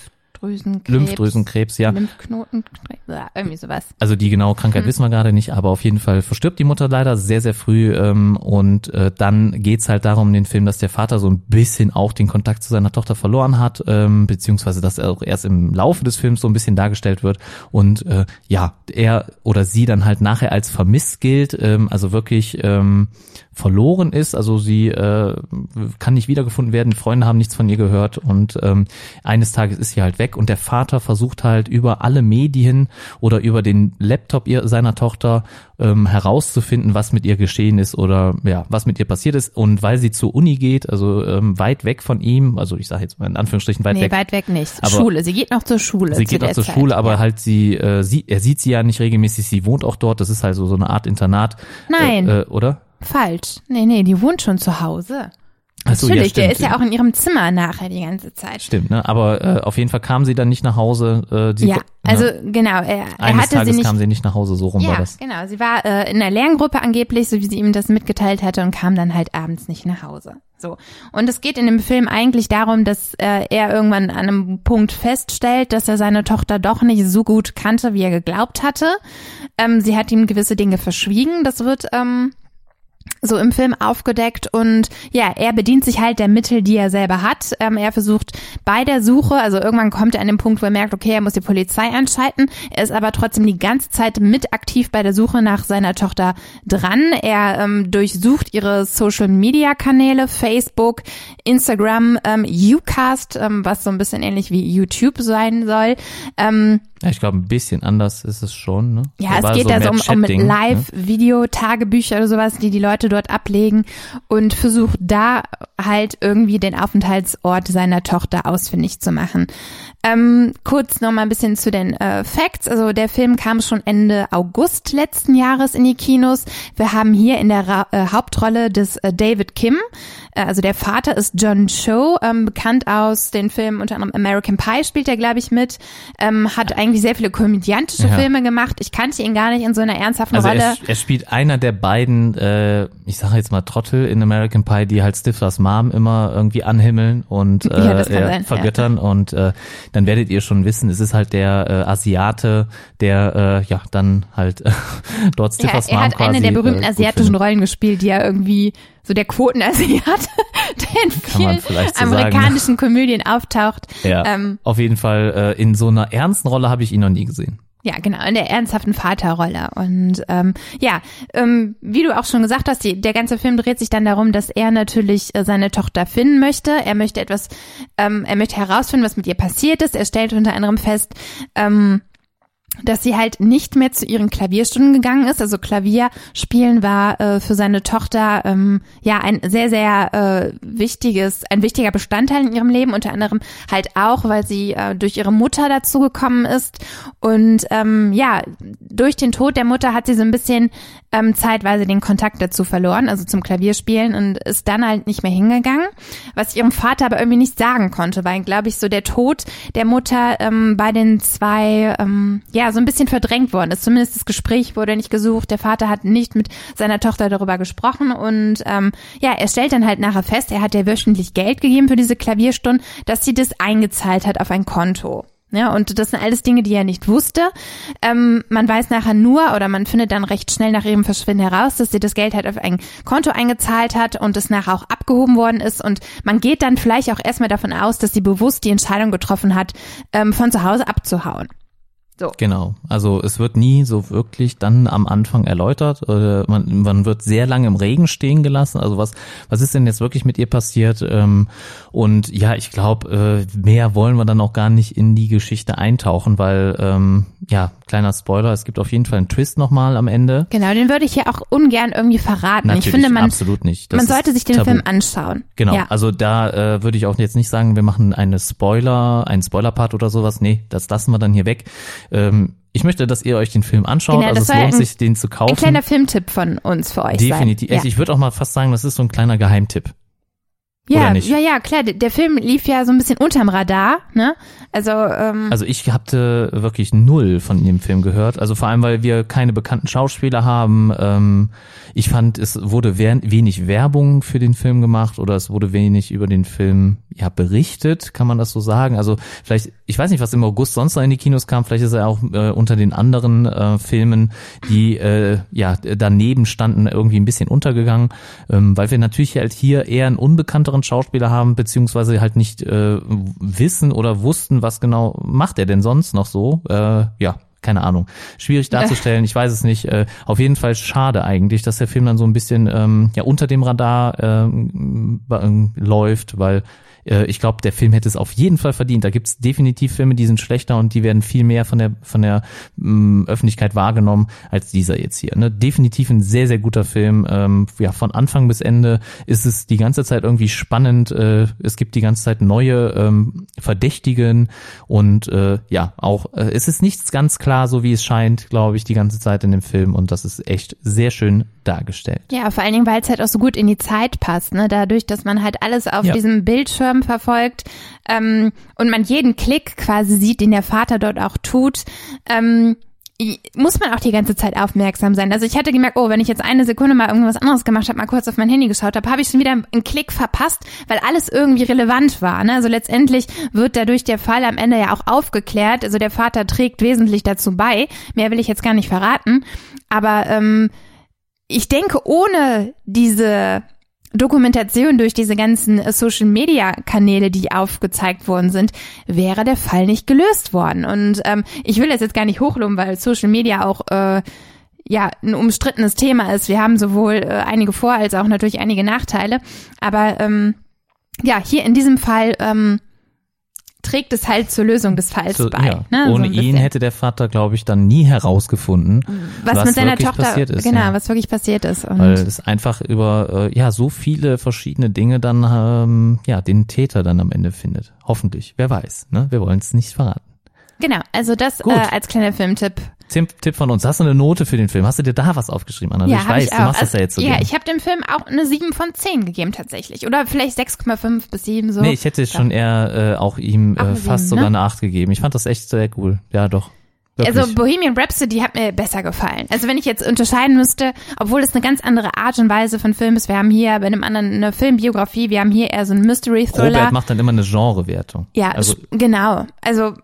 Lymphdrüsenkrebs. Lymphdrüsenkrebs, ja. Lymphknotenkrebs, irgendwie sowas. Also die genaue Krankheit wissen wir gerade nicht, aber auf jeden Fall verstirbt die Mutter leider sehr, sehr früh. Ähm, und äh, dann geht's halt darum in den Film, dass der Vater so ein bisschen auch den Kontakt zu seiner Tochter verloren hat, ähm, beziehungsweise dass er auch erst im Laufe des Films so ein bisschen dargestellt wird. Und äh, ja, er oder sie dann halt nachher als vermisst gilt, ähm, also wirklich ähm, verloren ist. Also sie äh, kann nicht wiedergefunden werden, Freunde haben nichts von ihr gehört und ähm, eines Tages ist sie halt weg und der Vater versucht halt über alle Medien oder über den Laptop ihr, seiner Tochter ähm, herauszufinden, was mit ihr geschehen ist oder ja, was mit ihr passiert ist. Und weil sie zur Uni geht, also ähm, weit weg von ihm, also ich sage jetzt mal in Anführungsstrichen weit nee, weg, weit weg nicht. Aber- Schule. Sie geht noch zur Schule. Sie zu geht auch der zur Zeit. Schule, aber ja. halt sie, äh, sie, er sieht sie ja nicht regelmäßig, sie wohnt auch dort, das ist also so eine Art Internat. Nein. Äh, äh, oder? Falsch. Nee, nee, die wohnt schon zu Hause. Ach so, ja, Natürlich, der stimmt. ist ja auch in ihrem Zimmer nachher die ganze Zeit. Stimmt, ne? Aber äh, auf jeden Fall kam sie dann nicht nach Hause. Äh, die, ja, also genau, er, er eines hatte Tages sie nicht. kam sie nicht nach Hause, so rum war ja, das. genau. Sie war äh, in der Lerngruppe angeblich, so wie sie ihm das mitgeteilt hatte, und kam dann halt abends nicht nach Hause. So. Und es geht in dem Film eigentlich darum, dass äh, er irgendwann an einem Punkt feststellt, dass er seine Tochter doch nicht so gut kannte, wie er geglaubt hatte. Ähm, sie hat ihm gewisse Dinge verschwiegen. Das wird ähm, so im Film aufgedeckt und ja, er bedient sich halt der Mittel, die er selber hat. Ähm, er versucht bei der Suche, also irgendwann kommt er an den Punkt, wo er merkt, okay, er muss die Polizei anschalten. Er ist aber trotzdem die ganze Zeit mit aktiv bei der Suche nach seiner Tochter dran. Er ähm, durchsucht ihre Social Media Kanäle, Facebook, Instagram, ähm, Ucast, ähm, was so ein bisschen ähnlich wie YouTube sein soll. Ähm, Ja, ich glaube, ein bisschen anders ist es schon. Ne? ja, es geht so da so mehr um, um ne? Live-Video-Tagebücher oder sowas, die die Leute dort ablegen und versucht da halt irgendwie den Aufenthaltsort seiner Tochter ausfindig zu machen. Ähm, kurz noch mal ein bisschen zu den äh, Facts. Also der Film kam schon Ende August letzten Jahres in die Kinos. Wir haben hier in der Ra äh, Hauptrolle des äh, David Kim. Äh, also der Vater ist John Cho, ähm, bekannt aus den Filmen unter anderem American Pie spielt er, glaube ich, mit. Ähm, hat eigentlich sehr viele komödiantische Ja. Filme gemacht. Ich kannte ihn gar nicht in so einer ernsthaften Also Rolle. er, er spielt einer der beiden, äh, ich sage jetzt mal Trottel in American Pie, die halt Stiflers Mom immer irgendwie anhimmeln und äh, Ja, sein, ja. vergöttern und äh, dann werdet ihr schon wissen, es ist halt der äh, Asiate, der äh, ja dann halt äh, dort Ja, Stiflers er Mom hat quasi eine der berühmten äh, asiatischen. Rollen gespielt, die ja irgendwie so der Quotenasiat, der in vielen vielleicht so sagen. amerikanischen Komödien auftaucht. Ja, Ähm, auf jeden Fall äh, in so einer ernsten Rolle habe ich ihn noch nie gesehen. Ja, genau, in der ernsthaften Vaterrolle. Und ähm, ja, ähm, wie du auch schon gesagt hast, die, der ganze Film dreht sich dann darum, dass er natürlich äh, seine Tochter finden möchte. Er möchte etwas, ähm, er möchte herausfinden, was mit ihr passiert ist. Er stellt unter anderem fest, ähm, dass sie halt nicht mehr zu ihren Klavierstunden gegangen ist. Also Klavierspielen war äh, für seine Tochter ähm, ja ein sehr, sehr äh, wichtiges, ein wichtiger Bestandteil in ihrem Leben, unter anderem halt auch, weil sie äh, durch ihre Mutter dazu gekommen ist. Und ähm, ja, durch den Tod der Mutter hat sie so ein bisschen ähm, zeitweise den Kontakt dazu verloren, also zum Klavierspielen und ist dann halt nicht mehr hingegangen, was ihrem Vater aber irgendwie nicht sagen konnte, weil, glaube ich, so der Tod der Mutter ähm, bei den zwei, ähm, ja, so ein bisschen verdrängt worden ist. Zumindest das Gespräch wurde nicht gesucht. Der Vater hat nicht mit seiner Tochter darüber gesprochen und ähm, ja, er stellt dann halt nachher fest, er hat ja wöchentlich Geld gegeben für diese Klavierstunden, dass sie das eingezahlt hat auf ein Konto. Ja, und das sind alles Dinge, die er nicht wusste. Ähm, man weiß nachher nur oder man findet dann recht schnell nach ihrem Verschwinden heraus, dass sie das Geld halt auf ein Konto eingezahlt hat und es nachher auch abgehoben worden ist. Und man geht dann vielleicht auch erstmal davon aus, dass sie bewusst die Entscheidung getroffen hat, ähm, von zu Hause abzuhauen. So. Genau. Also es wird nie so wirklich dann am Anfang erläutert. Oder man, man wird sehr lange im Regen stehen gelassen. Also was, was ist denn jetzt wirklich mit ihr passiert? Ähm, und ja, ich glaube, äh, mehr wollen wir dann auch gar nicht in die Geschichte eintauchen, weil ähm, ja, kleiner Spoiler, es gibt auf jeden Fall einen Twist nochmal am Ende. Genau, den würde ich ja auch ungern irgendwie verraten. Natürlich, ich finde, man, absolut nicht. Das man sollte sich den tabu. Film anschauen. Genau, Ja. also da äh, würde ich auch jetzt nicht sagen, wir machen eine Spoiler, einen Spoiler-Part oder sowas. Nee, das lassen wir dann hier weg. Ähm, ich möchte, dass ihr euch den Film anschaut. Genau, also es lohnt ein- sich, den zu kaufen. Ein kleiner Filmtipp von uns für euch Definitiv. sein. Also ich würde auch mal fast sagen, das ist so ein kleiner Geheimtipp. Ja, ja, ja, klar. Der, Film lief ja so ein bisschen unterm Radar, ne? Also, ähm, Also ich hatte wirklich null von dem Film gehört. Also vor allem, weil wir keine bekannten Schauspieler haben. Ähm, ich fand, es wurde wenig Werbung für den Film gemacht oder es wurde wenig über den Film ja berichtet, kann man das so sagen. Also vielleicht, ich weiß nicht, was im August sonst noch in die Kinos kam. Vielleicht ist er auch äh, unter den anderen äh, Filmen, die äh, ja daneben standen, irgendwie ein bisschen untergegangen, ähm, weil wir natürlich halt hier eher einen unbekannteren Schauspieler haben, beziehungsweise halt nicht äh, wissen oder wussten, was genau macht er denn sonst noch so. Äh, ja, keine Ahnung. Schwierig darzustellen, ich weiß es nicht. Äh, auf jeden Fall schade eigentlich, dass der Film dann so ein bisschen ähm, ja unter dem Radar ähm, ähm, läuft, weil äh, ich glaube, der Film hätte es auf jeden Fall verdient. Da gibt es definitiv Filme, die sind schlechter und die werden viel mehr von der von der ähm, Öffentlichkeit wahrgenommen als dieser jetzt hier. Ne? Definitiv ein sehr sehr guter Film. Ähm, ja, von Anfang bis Ende ist es die ganze Zeit irgendwie spannend. Äh, es gibt die ganze Zeit neue ähm, Verdächtigen und äh, ja auch äh, es ist nichts ganz klar, so wie es scheint, glaube ich, die ganze Zeit in dem Film und das ist echt sehr schön dargestellt. ja, vor allen Dingen, weil es halt auch so gut in die Zeit passt, ne? Dadurch, dass man halt alles auf Ja. diesem Bildschirm verfolgt ähm, und man jeden Klick quasi sieht, den der Vater dort auch tut. Ähm, muss man auch die ganze Zeit aufmerksam sein. Also ich hatte gemerkt, oh, wenn ich jetzt eine Sekunde mal irgendwas anderes gemacht habe, mal kurz auf mein Handy geschaut habe, habe ich schon wieder einen Klick verpasst, weil alles irgendwie relevant war. Ne? Also letztendlich wird dadurch der Fall am Ende ja auch aufgeklärt. Also der Vater trägt wesentlich dazu bei. Mehr will ich jetzt gar nicht verraten. Aber ähm, ich denke, ohne diese Dokumentation durch diese ganzen äh, Social Media Kanäle, die aufgezeigt worden sind, wäre der Fall nicht gelöst worden. Und ähm, ich will das jetzt gar nicht hochloben, weil Social Media auch äh, ja ein umstrittenes Thema ist. Wir haben sowohl äh, einige Vor- als auch natürlich einige Nachteile. Aber ähm, ja, hier in diesem Fall ähm, trägt es halt zur Lösung des Falls So, bei. ja. ne? So Ohne ein ihn hätte der Vater, glaube ich, dann nie herausgefunden, was, mit seiner wirklich Tochter passiert ist. genau, ja. was wirklich passiert ist. Und weil es einfach über äh, ja so viele verschiedene Dinge dann ähm, ja den Täter dann am Ende findet. Hoffentlich, wer weiß. Ne? Wir wollen es nicht verraten. Genau, also das Gut. äh, als kleiner Filmtipp. Tipp, Tipp von uns. Hast du eine Note für den Film? Hast du dir da was aufgeschrieben, Anna? Ja, ich weiß, ich auch. du machst das Also, ja jetzt so Ja, gerne. ich habe dem Film auch eine 7 von 10 gegeben tatsächlich. Oder vielleicht 6,5 bis 7 so. Nee, ich hätte schon eher äh, auch ihm Auch äh, fast Sieben, sogar ne? eine 8 gegeben. Ich fand das echt sehr cool. Ja, doch. Wirklich. also Bohemian Rhapsody hat mir besser gefallen. Also wenn ich jetzt unterscheiden müsste, obwohl es eine ganz andere Art und Weise von Film ist, wir haben hier bei einem anderen eine Filmbiografie, wir haben hier eher so einen Mystery Thriller. Robert macht dann immer eine Genrewertung. Ja, also genau. Also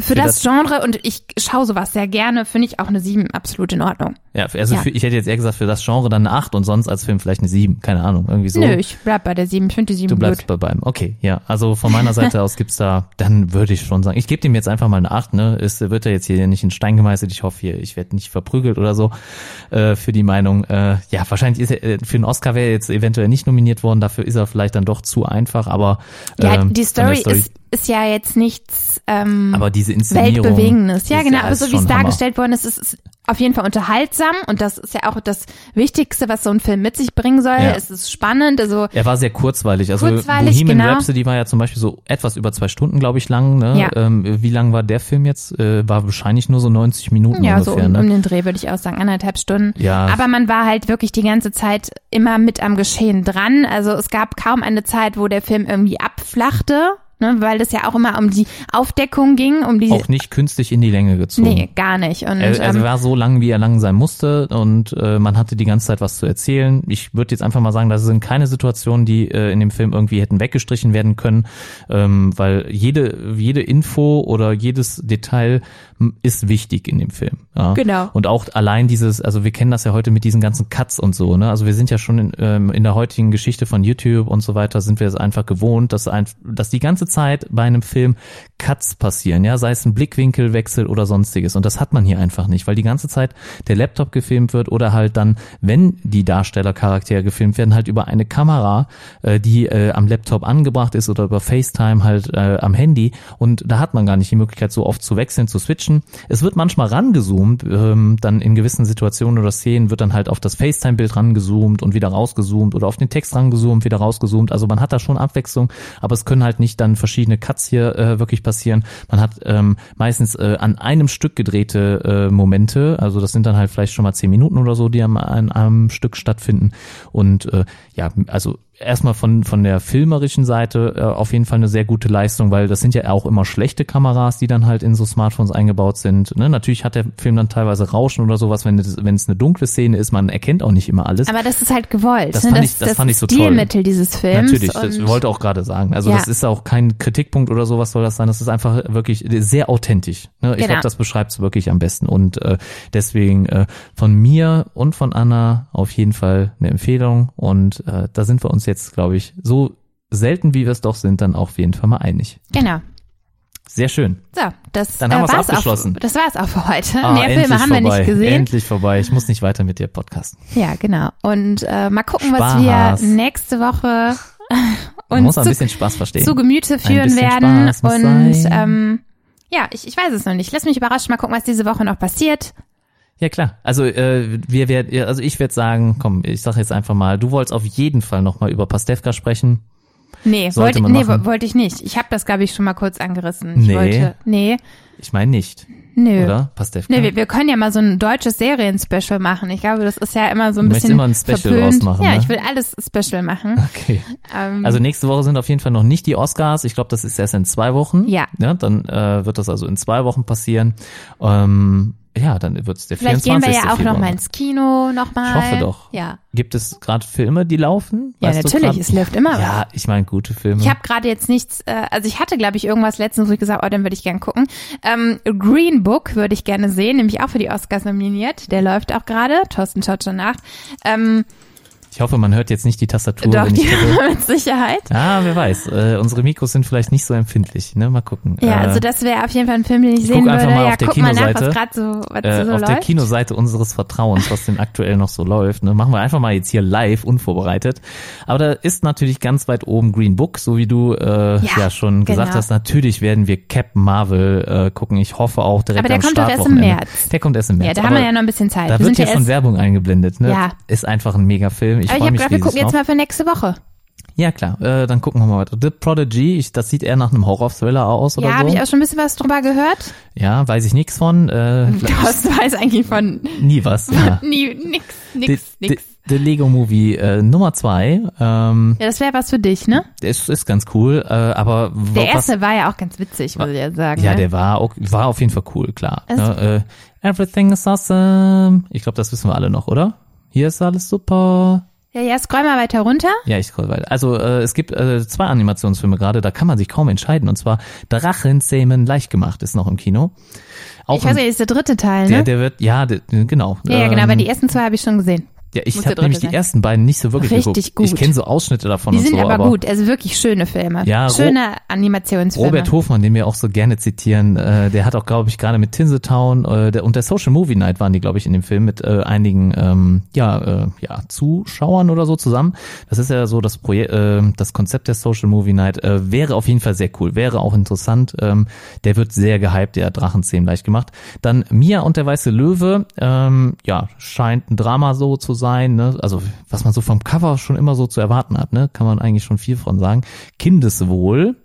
Für, das, Genre und ich schaue sowas sehr gerne, finde ich auch eine 7 absolut in Ordnung. Ja, also Ja. Für, ich hätte jetzt eher gesagt, für das Genre dann eine 8 und sonst als Film vielleicht eine 7. Keine Ahnung, irgendwie so. Nö, ich bleib bei der 7. Ich finde die 7 Du gut. bleibst bei beim. Okay, ja. Also von meiner Seite aus gibt's da, dann würde ich schon sagen, ich gebe dem jetzt einfach mal eine 8, ne? Es wird ja jetzt hier nicht in Stein gemeißelt. Ich hoffe hier, ich werde nicht verprügelt oder so äh, für die Meinung. Äh, ja, wahrscheinlich ist er, äh, für den Oscar wäre er jetzt eventuell nicht nominiert worden, dafür ist er vielleicht dann doch zu einfach, aber Ja, ähm, die der Story, Ist, ist ja jetzt nichts ähm, aber diese Inszenierung Weltbewegendes. Ja, genau, aber ist so wie es Hammer. dargestellt worden ist, ist es auf jeden Fall unterhaltsam und das ist ja auch das Wichtigste, was so ein Film mit sich bringen soll. Ja. Es ist spannend, also Er war sehr kurzweilig. Also Kurzweilig, Bohemian genau. Rhapsody war ja zum Beispiel so etwas über zwei Stunden, glaube ich, lang. Ne? Ja. Ähm, wie lang war der Film jetzt? Äh, war wahrscheinlich nur so 90 Minuten ja, so ungefähr. um, ne? um den Dreh würde ich auch sagen, anderthalb Stunden. Ja. Aber man war halt wirklich die ganze Zeit immer mit am Geschehen dran. Also es gab kaum eine Zeit, wo der Film irgendwie abflachte, ne, weil es ja auch immer um die Aufdeckung ging, um die. auch nicht künstlich in die Länge gezogen. nee, gar nicht. Und Er, also er ähm, war so lang, wie er lang sein musste und äh, man hatte die ganze Zeit was zu erzählen. Ich würde jetzt einfach mal sagen, das sind keine Situationen, die äh, in dem Film irgendwie hätten weggestrichen werden können, ähm, weil jede jede Info oder jedes Detail m, ist wichtig in dem Film. Ja? Genau. Und auch allein dieses, also wir kennen das ja heute mit diesen ganzen Cuts und so. Ne? Also wir sind ja schon in, ähm, in der heutigen Geschichte von YouTube und so weiter sind wir es einfach gewohnt, dass ein, dass die ganze Zeit bei einem Film Cuts passieren, ja, sei es ein Blickwinkelwechsel oder sonstiges. Und das hat man hier einfach nicht, weil die ganze Zeit der Laptop gefilmt wird oder halt dann, wenn die Darstellercharaktere gefilmt werden, halt über eine Kamera, äh, die äh, am Laptop angebracht ist oder über FaceTime halt äh, am Handy. Und da hat man gar nicht die Möglichkeit, so oft zu wechseln, zu switchen. Es wird manchmal rangezoomt, ähm, dann in gewissen Situationen oder Szenen wird dann halt auf das FaceTime-Bild rangezoomt und wieder rausgezoomt oder auf den Text rangezoomt, wieder rausgezoomt. Also man hat da schon Abwechslung, aber es können halt nicht dann verschiedene Cuts hier äh, wirklich passieren. Man hat ähm, meistens äh, an einem Stück gedrehte äh, Momente, also das sind dann halt vielleicht schon mal zehn Minuten oder so, die am, an einem Stück stattfinden. Und äh, ja, also erstmal von, von der filmerischen Seite äh, auf jeden Fall eine sehr gute Leistung, weil das sind ja auch immer schlechte Kameras, die dann halt in so Smartphones eingebaut sind. Ne? Natürlich hat der Film dann teilweise Rauschen oder sowas, wenn es, wenn es eine dunkle Szene ist, man erkennt auch nicht immer alles. aber das ist halt gewollt. Das ne? fand das ich- das das fand ich so toll. Stilmittel dieses Films. Natürlich, das wollte auch gerade sagen. Also Ja. das ist auch kein Kritikpunkt oder sowas soll das sein. Das ist einfach wirklich sehr authentisch. Ne? Ich Genau. glaube, das beschreibt es wirklich am besten. Und äh, deswegen äh, von mir und von Anna auf jeden Fall eine Empfehlung. Und äh, da sind wir uns jetzt, glaube ich, so selten wie wir es doch sind, dann auch auf jeden Fall mal einig. Genau. Sehr schön. So, das Dann haben äh, war's abgeschlossen. Auch, das war's auch für heute. Ah, Mehr Filme endlich haben wir vorbei. nicht gesehen. Endlich vorbei. Ich muss nicht weiter mit dir podcasten. Ja, genau. Und äh, mal gucken, was Spaß. wir nächste Woche uns muss ein zu, bisschen Spaß verstehen. zu Gemüte führen werden. Und sein. ähm, ja, ich, ich weiß es noch nicht. Lass mich überraschen, mal gucken, was diese Woche noch passiert. Ja klar. Also äh, wir werden, also ich werde sagen, komm, ich sage jetzt einfach mal, du wolltest auf jeden Fall noch mal über Pastewka sprechen. Nee, wollte, nee wollte ich nicht. Ich habe das, glaube ich, schon mal kurz angerissen. Ich Nee. wollte. Nee. Ich meine nicht, Nö. oder? Pastewka. Nee, wir, wir können ja mal so ein deutsches Serien-Special machen. Ich glaube, das ist ja immer so ein Du möchtest bisschen immer ein Special verpönt. rausmachen, Ja, ne? ich will alles Special machen. Okay. Ähm, Also nächste Woche sind auf jeden Fall noch nicht die Oscars. Ich glaube, das ist erst in zwei Wochen. Ja. ja dann äh, wird das also in zwei Wochen passieren. Ähm, ja, dann wird es der vielleicht 24. gehen wir ja auch Februar. noch mal ins Kino nochmal. Ich hoffe doch. Ja. Gibt es gerade Filme, die laufen? Ja, Weißt natürlich. Es läuft immer was. Ja, ich meine gute Filme. Ich habe gerade jetzt nichts, äh, also ich hatte, glaube ich, irgendwas letztens, wo ich gesagt, oh, den würde ich gern gucken. Ähm, Green Book würde ich gerne sehen, nämlich auch für die Oscars nominiert. Der läuft auch gerade. Thorsten schaut schon nach. Ähm, Ich hoffe, man hört jetzt nicht die Tastatur, doch, die mit Sicherheit. Ah, wer weiß. Äh, unsere Mikros sind vielleicht nicht so empfindlich. Ne? Mal gucken. Ja, äh, also das wäre auf jeden Fall ein Film, den ich, ich sehen würde. mal ja, auf der guck mal nach, Kinoseite. was gerade so, was äh, so auf läuft. der Kinoseite unseres Vertrauens, was denn aktuell noch so läuft. Ne? Machen wir einfach mal jetzt hier live, unvorbereitet. Aber da ist natürlich ganz weit oben Green Book, so wie du äh, ja, Ja, schon gesagt genau. hast. Natürlich werden wir Captain Marvel äh, gucken. Ich hoffe auch direkt Aber der am kommt doch erst im. März. Der kommt erst im März. ja, da haben Aber wir ja noch ein bisschen Zeit. Da wir wird sind ja schon Werbung eingeblendet. Ne? Ja. Ist einfach ein mega Film. Ich aber ich habe gedacht, wir gucken jetzt mal für nächste Woche. Ja klar, äh, dann gucken wir mal weiter. The Prodigy, ich, das sieht eher nach einem Horror-Thriller aus oder Ja, so. habe ich auch schon ein bisschen was drüber gehört. Ja, weiß ich nichts von. Äh, Das weiß eigentlich von nie was. Ja. nie, nix, The, nix, the, nix. the Lego Movie äh, Nummer zwei. Ähm, Ja, das wäre was für dich, ne? ist, ist ganz cool, äh, aber Der was, erste war ja auch ganz witzig, muss ich ja sagen. ja, ne? der war auch, war auf jeden Fall cool, klar. Ne, äh, everything is awesome. Ich glaube, das wissen wir alle noch, oder? Hier ist alles super. Ja, ja, scroll mal weiter runter. Ja, ich scroll weiter. Also äh, es gibt äh, zwei Animationsfilme gerade, da kann man sich kaum entscheiden. Und zwar Drachenzähmen leicht gemacht ist noch im Kino. Auch ich weiß nicht, ist der dritte Teil, der, ne? der wird, ja, der, genau. ja, ja, genau, Ähm, aber die ersten zwei habe ich schon gesehen. Ja, ich habe nämlich dritte die sein. ersten beiden nicht so wirklich Richtig geguckt. Ich gut. kenne so Ausschnitte davon Die und sind so, aber, gut, also wirklich schöne Filme. Ja, Ro- schöne Animationsfilme. Robert Hofmann, den wir auch so gerne zitieren, äh, der hat auch, glaube ich, gerade mit Tinseltown äh, der, und der Social Movie Night waren die, glaube ich, in dem Film mit äh, einigen ähm, ja, äh, ja, Zuschauern oder so zusammen. Das ist ja so das Projekt, äh, das Konzept der Social Movie Night äh, wäre auf jeden Fall sehr cool, wäre auch interessant. Ähm, der wird sehr gehypt, der Drachenzähmen leicht gemacht. Dann Mia und der weiße Löwe, ähm, ja, scheint ein Drama so zu sein, ne? Also was man so vom Cover schon immer so zu erwarten hat, ne? Kann man eigentlich schon viel von sagen. Kindeswohl.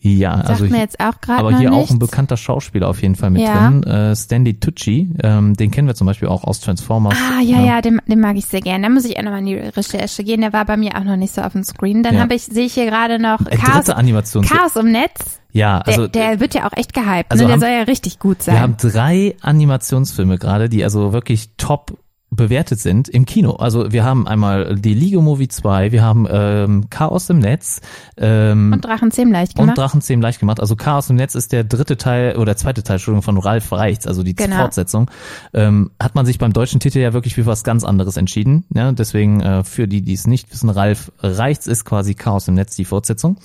Ja, Sagt also mir hier- jetzt auch gerade aber hier auch nichts. ein bekannter Schauspieler auf jeden Fall mit Ja. drin, äh, Stanley Tucci, ähm, den kennen wir zum Beispiel auch aus Transformers. Ah, ja, ja, den, den mag ich sehr gerne. Da muss ich auch nochmal in die Recherche gehen. Der war bei mir auch noch nicht so auf dem Screen. Dann Ja. habe ich, sehe ich hier gerade noch Äh, Chaos, dritte Animation. Chaos im Netz. Ja, also der, der wird ja auch echt gehypt. also ne? Der haben- soll ja richtig gut sein. wir haben drei Animationsfilme gerade, die also wirklich top bewertet sind im Kino. Also wir haben einmal die Lego Movie 2, wir haben ähm, Chaos im Netz ähm, und Drachenzähmen leicht und gemacht. Drachenzähmen leicht gemacht. Also Chaos im Netz ist der dritte Teil oder zweite Teil, Entschuldigung, von Ralf Reichts, also die Genau. Fortsetzung. Ähm, hat man sich beim deutschen Titel ja wirklich für was ganz anderes entschieden. Ja, deswegen äh, für die, die es nicht wissen, Ralf Reichts ist quasi Chaos im Netz die Fortsetzung.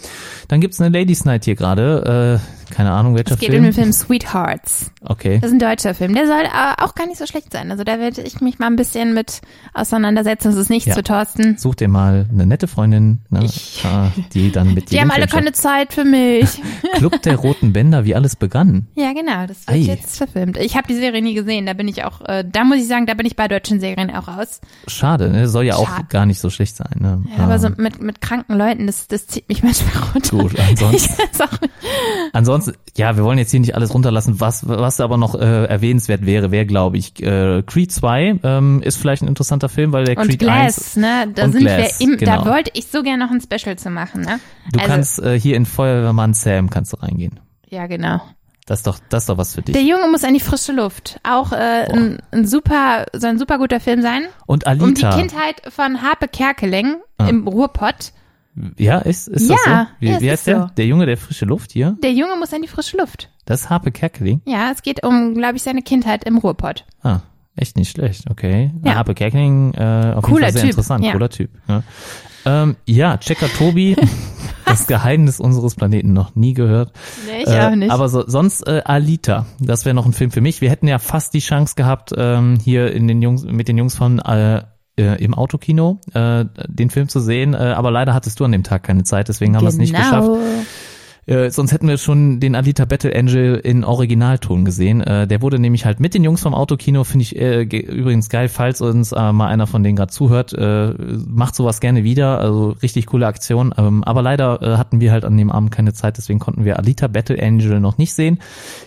Dann gibt's eine Ladies Night hier gerade. Äh, keine Ahnung, welcher es geht Film. um den Film Sweethearts. Okay. Das ist ein deutscher Film. Der soll aber auch gar nicht so schlecht sein. Also da werde ich mich mal ein bisschen mit auseinandersetzen. Das ist nichts Ja. für Thorsten. Such dir mal eine nette Freundin, ne, Ich- äh, die dann mit dir Die haben alle Film keine Zeit für mich. Club der roten Bänder, wie alles begann. ja, genau. Das wird Ei. jetzt verfilmt. Ich habe die Serie nie gesehen. Da bin ich auch, äh, da muss ich sagen, da bin ich bei deutschen Serien auch raus. Schade, ne? soll ja auch Schade. gar nicht so schlecht sein. Ne? Ja, aber Ähm, so mit, mit kranken Leuten, das, das zieht mich manchmal runter. Gut, ansonsten, auch nicht. Ansonsten, ja, wir wollen jetzt hier nicht alles runterlassen. Was, was aber noch äh, erwähnenswert wäre, wäre, glaube ich, äh, Creed 2 ähm, ist vielleicht ein interessanter Film, weil der Und Creed Glass, 1, ne? Da und sind Glass, wir im, genau. da wollte ich so gerne noch ein Special zu machen, ne? du also, kannst äh, hier in Feuerwehrmann Sam kannst du reingehen. Ja, genau. Das ist doch, das ist doch was für dich. Der Junge muss an die frische Luft. Auch äh, ein, ein super, soll ein super guter Film sein. Und Um die Alita, Kindheit von Harpe Kerkeling Ah. im Ruhrpott. Ja, ist, ist das Ja, so? Wie, ja, wie heißt der? so. Der Junge der frische Luft hier? Der Junge muss an die frische Luft. Das ist Harpe Kerkeling. Ja, es geht um, glaube ich, seine Kindheit im Ruhrpott. Ah, echt nicht schlecht, okay. Ja. Harpe Kerkeling, äh, auf Cooler jeden Fall sehr Typ, interessant, ja. cooler Typ. Ja, ähm, ja Checker Tobi, das Geheimnis unseres Planeten noch nie gehört. Nee, ich Äh, auch nicht. Aber so, sonst äh, Alita, das wäre noch ein Film für mich. Wir hätten ja fast die Chance gehabt, ähm, hier in den Jungs, mit den Jungs von äh, äh, im Autokino äh, den Film zu sehen, äh, aber leider hattest du an dem Tag keine Zeit, deswegen haben wir es nicht geschafft. Äh, sonst hätten wir schon den Alita Battle Angel in Originalton gesehen. Äh, der wurde nämlich halt mit den Jungs vom Autokino, finde ich äh, ge- übrigens geil, falls uns äh, mal einer von denen gerade zuhört, äh, macht sowas gerne wieder, also richtig coole Aktion. Ähm, aber leider hatten wir halt an dem Abend keine Zeit, deswegen konnten wir Alita Battle Angel noch nicht sehen.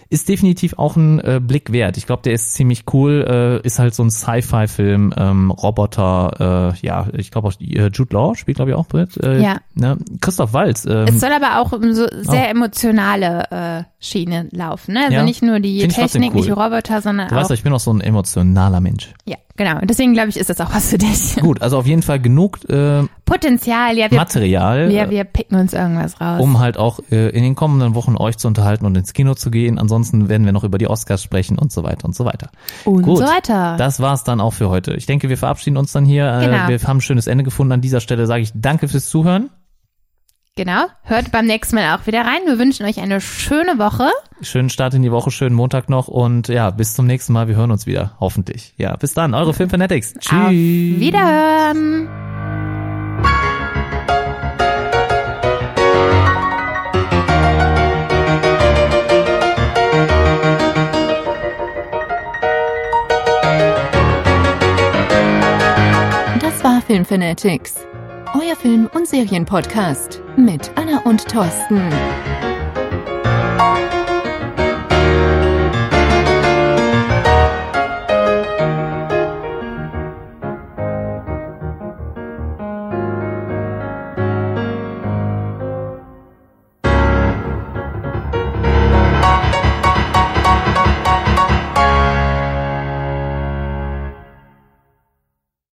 Ist definitiv auch ein Blick wert. Ich glaube, der ist ziemlich cool, ist halt so ein Sci-Fi-Film, ähm, Roboter, ja, ich glaube auch Jude Law spielt, glaube ich, auch mit. Ja. Ne? Christoph Waltz. Ähm, Es soll aber auch um so sehr emotionale äh, Schiene laufen, ne? Also Ja. nicht nur die Technik, cool. nicht Roboter, sondern Du auch. weißt, ich bin auch so ein emotionaler Mensch. ja, genau. Und deswegen glaube ich, ist das auch was für dich. Gut, also auf jeden Fall genug äh, Potenzial, ja, wir, Material, wir, wir picken uns irgendwas raus. um halt auch äh, in den kommenden Wochen euch zu unterhalten und ins Kino zu gehen. Ansonsten werden wir noch über die Oscars sprechen und so weiter und so weiter. und Gut, so weiter. Das war's dann auch für heute. Ich denke, wir verabschieden uns dann hier. Äh, Genau. Wir haben ein schönes Ende gefunden. An dieser Stelle sage ich danke fürs Zuhören. Genau. Hört beim nächsten Mal auch wieder rein. Wir wünschen euch eine schöne Woche. Schönen Start in die Woche, schönen Montag noch und ja, bis zum nächsten Mal. Wir hören uns wieder, hoffentlich. Ja, bis dann, eure Filmfanatics. Tschüss. Auf Wiederhören. Das war Filmfanatics, euer Film- und Serienpodcast mit Anna und Thorsten.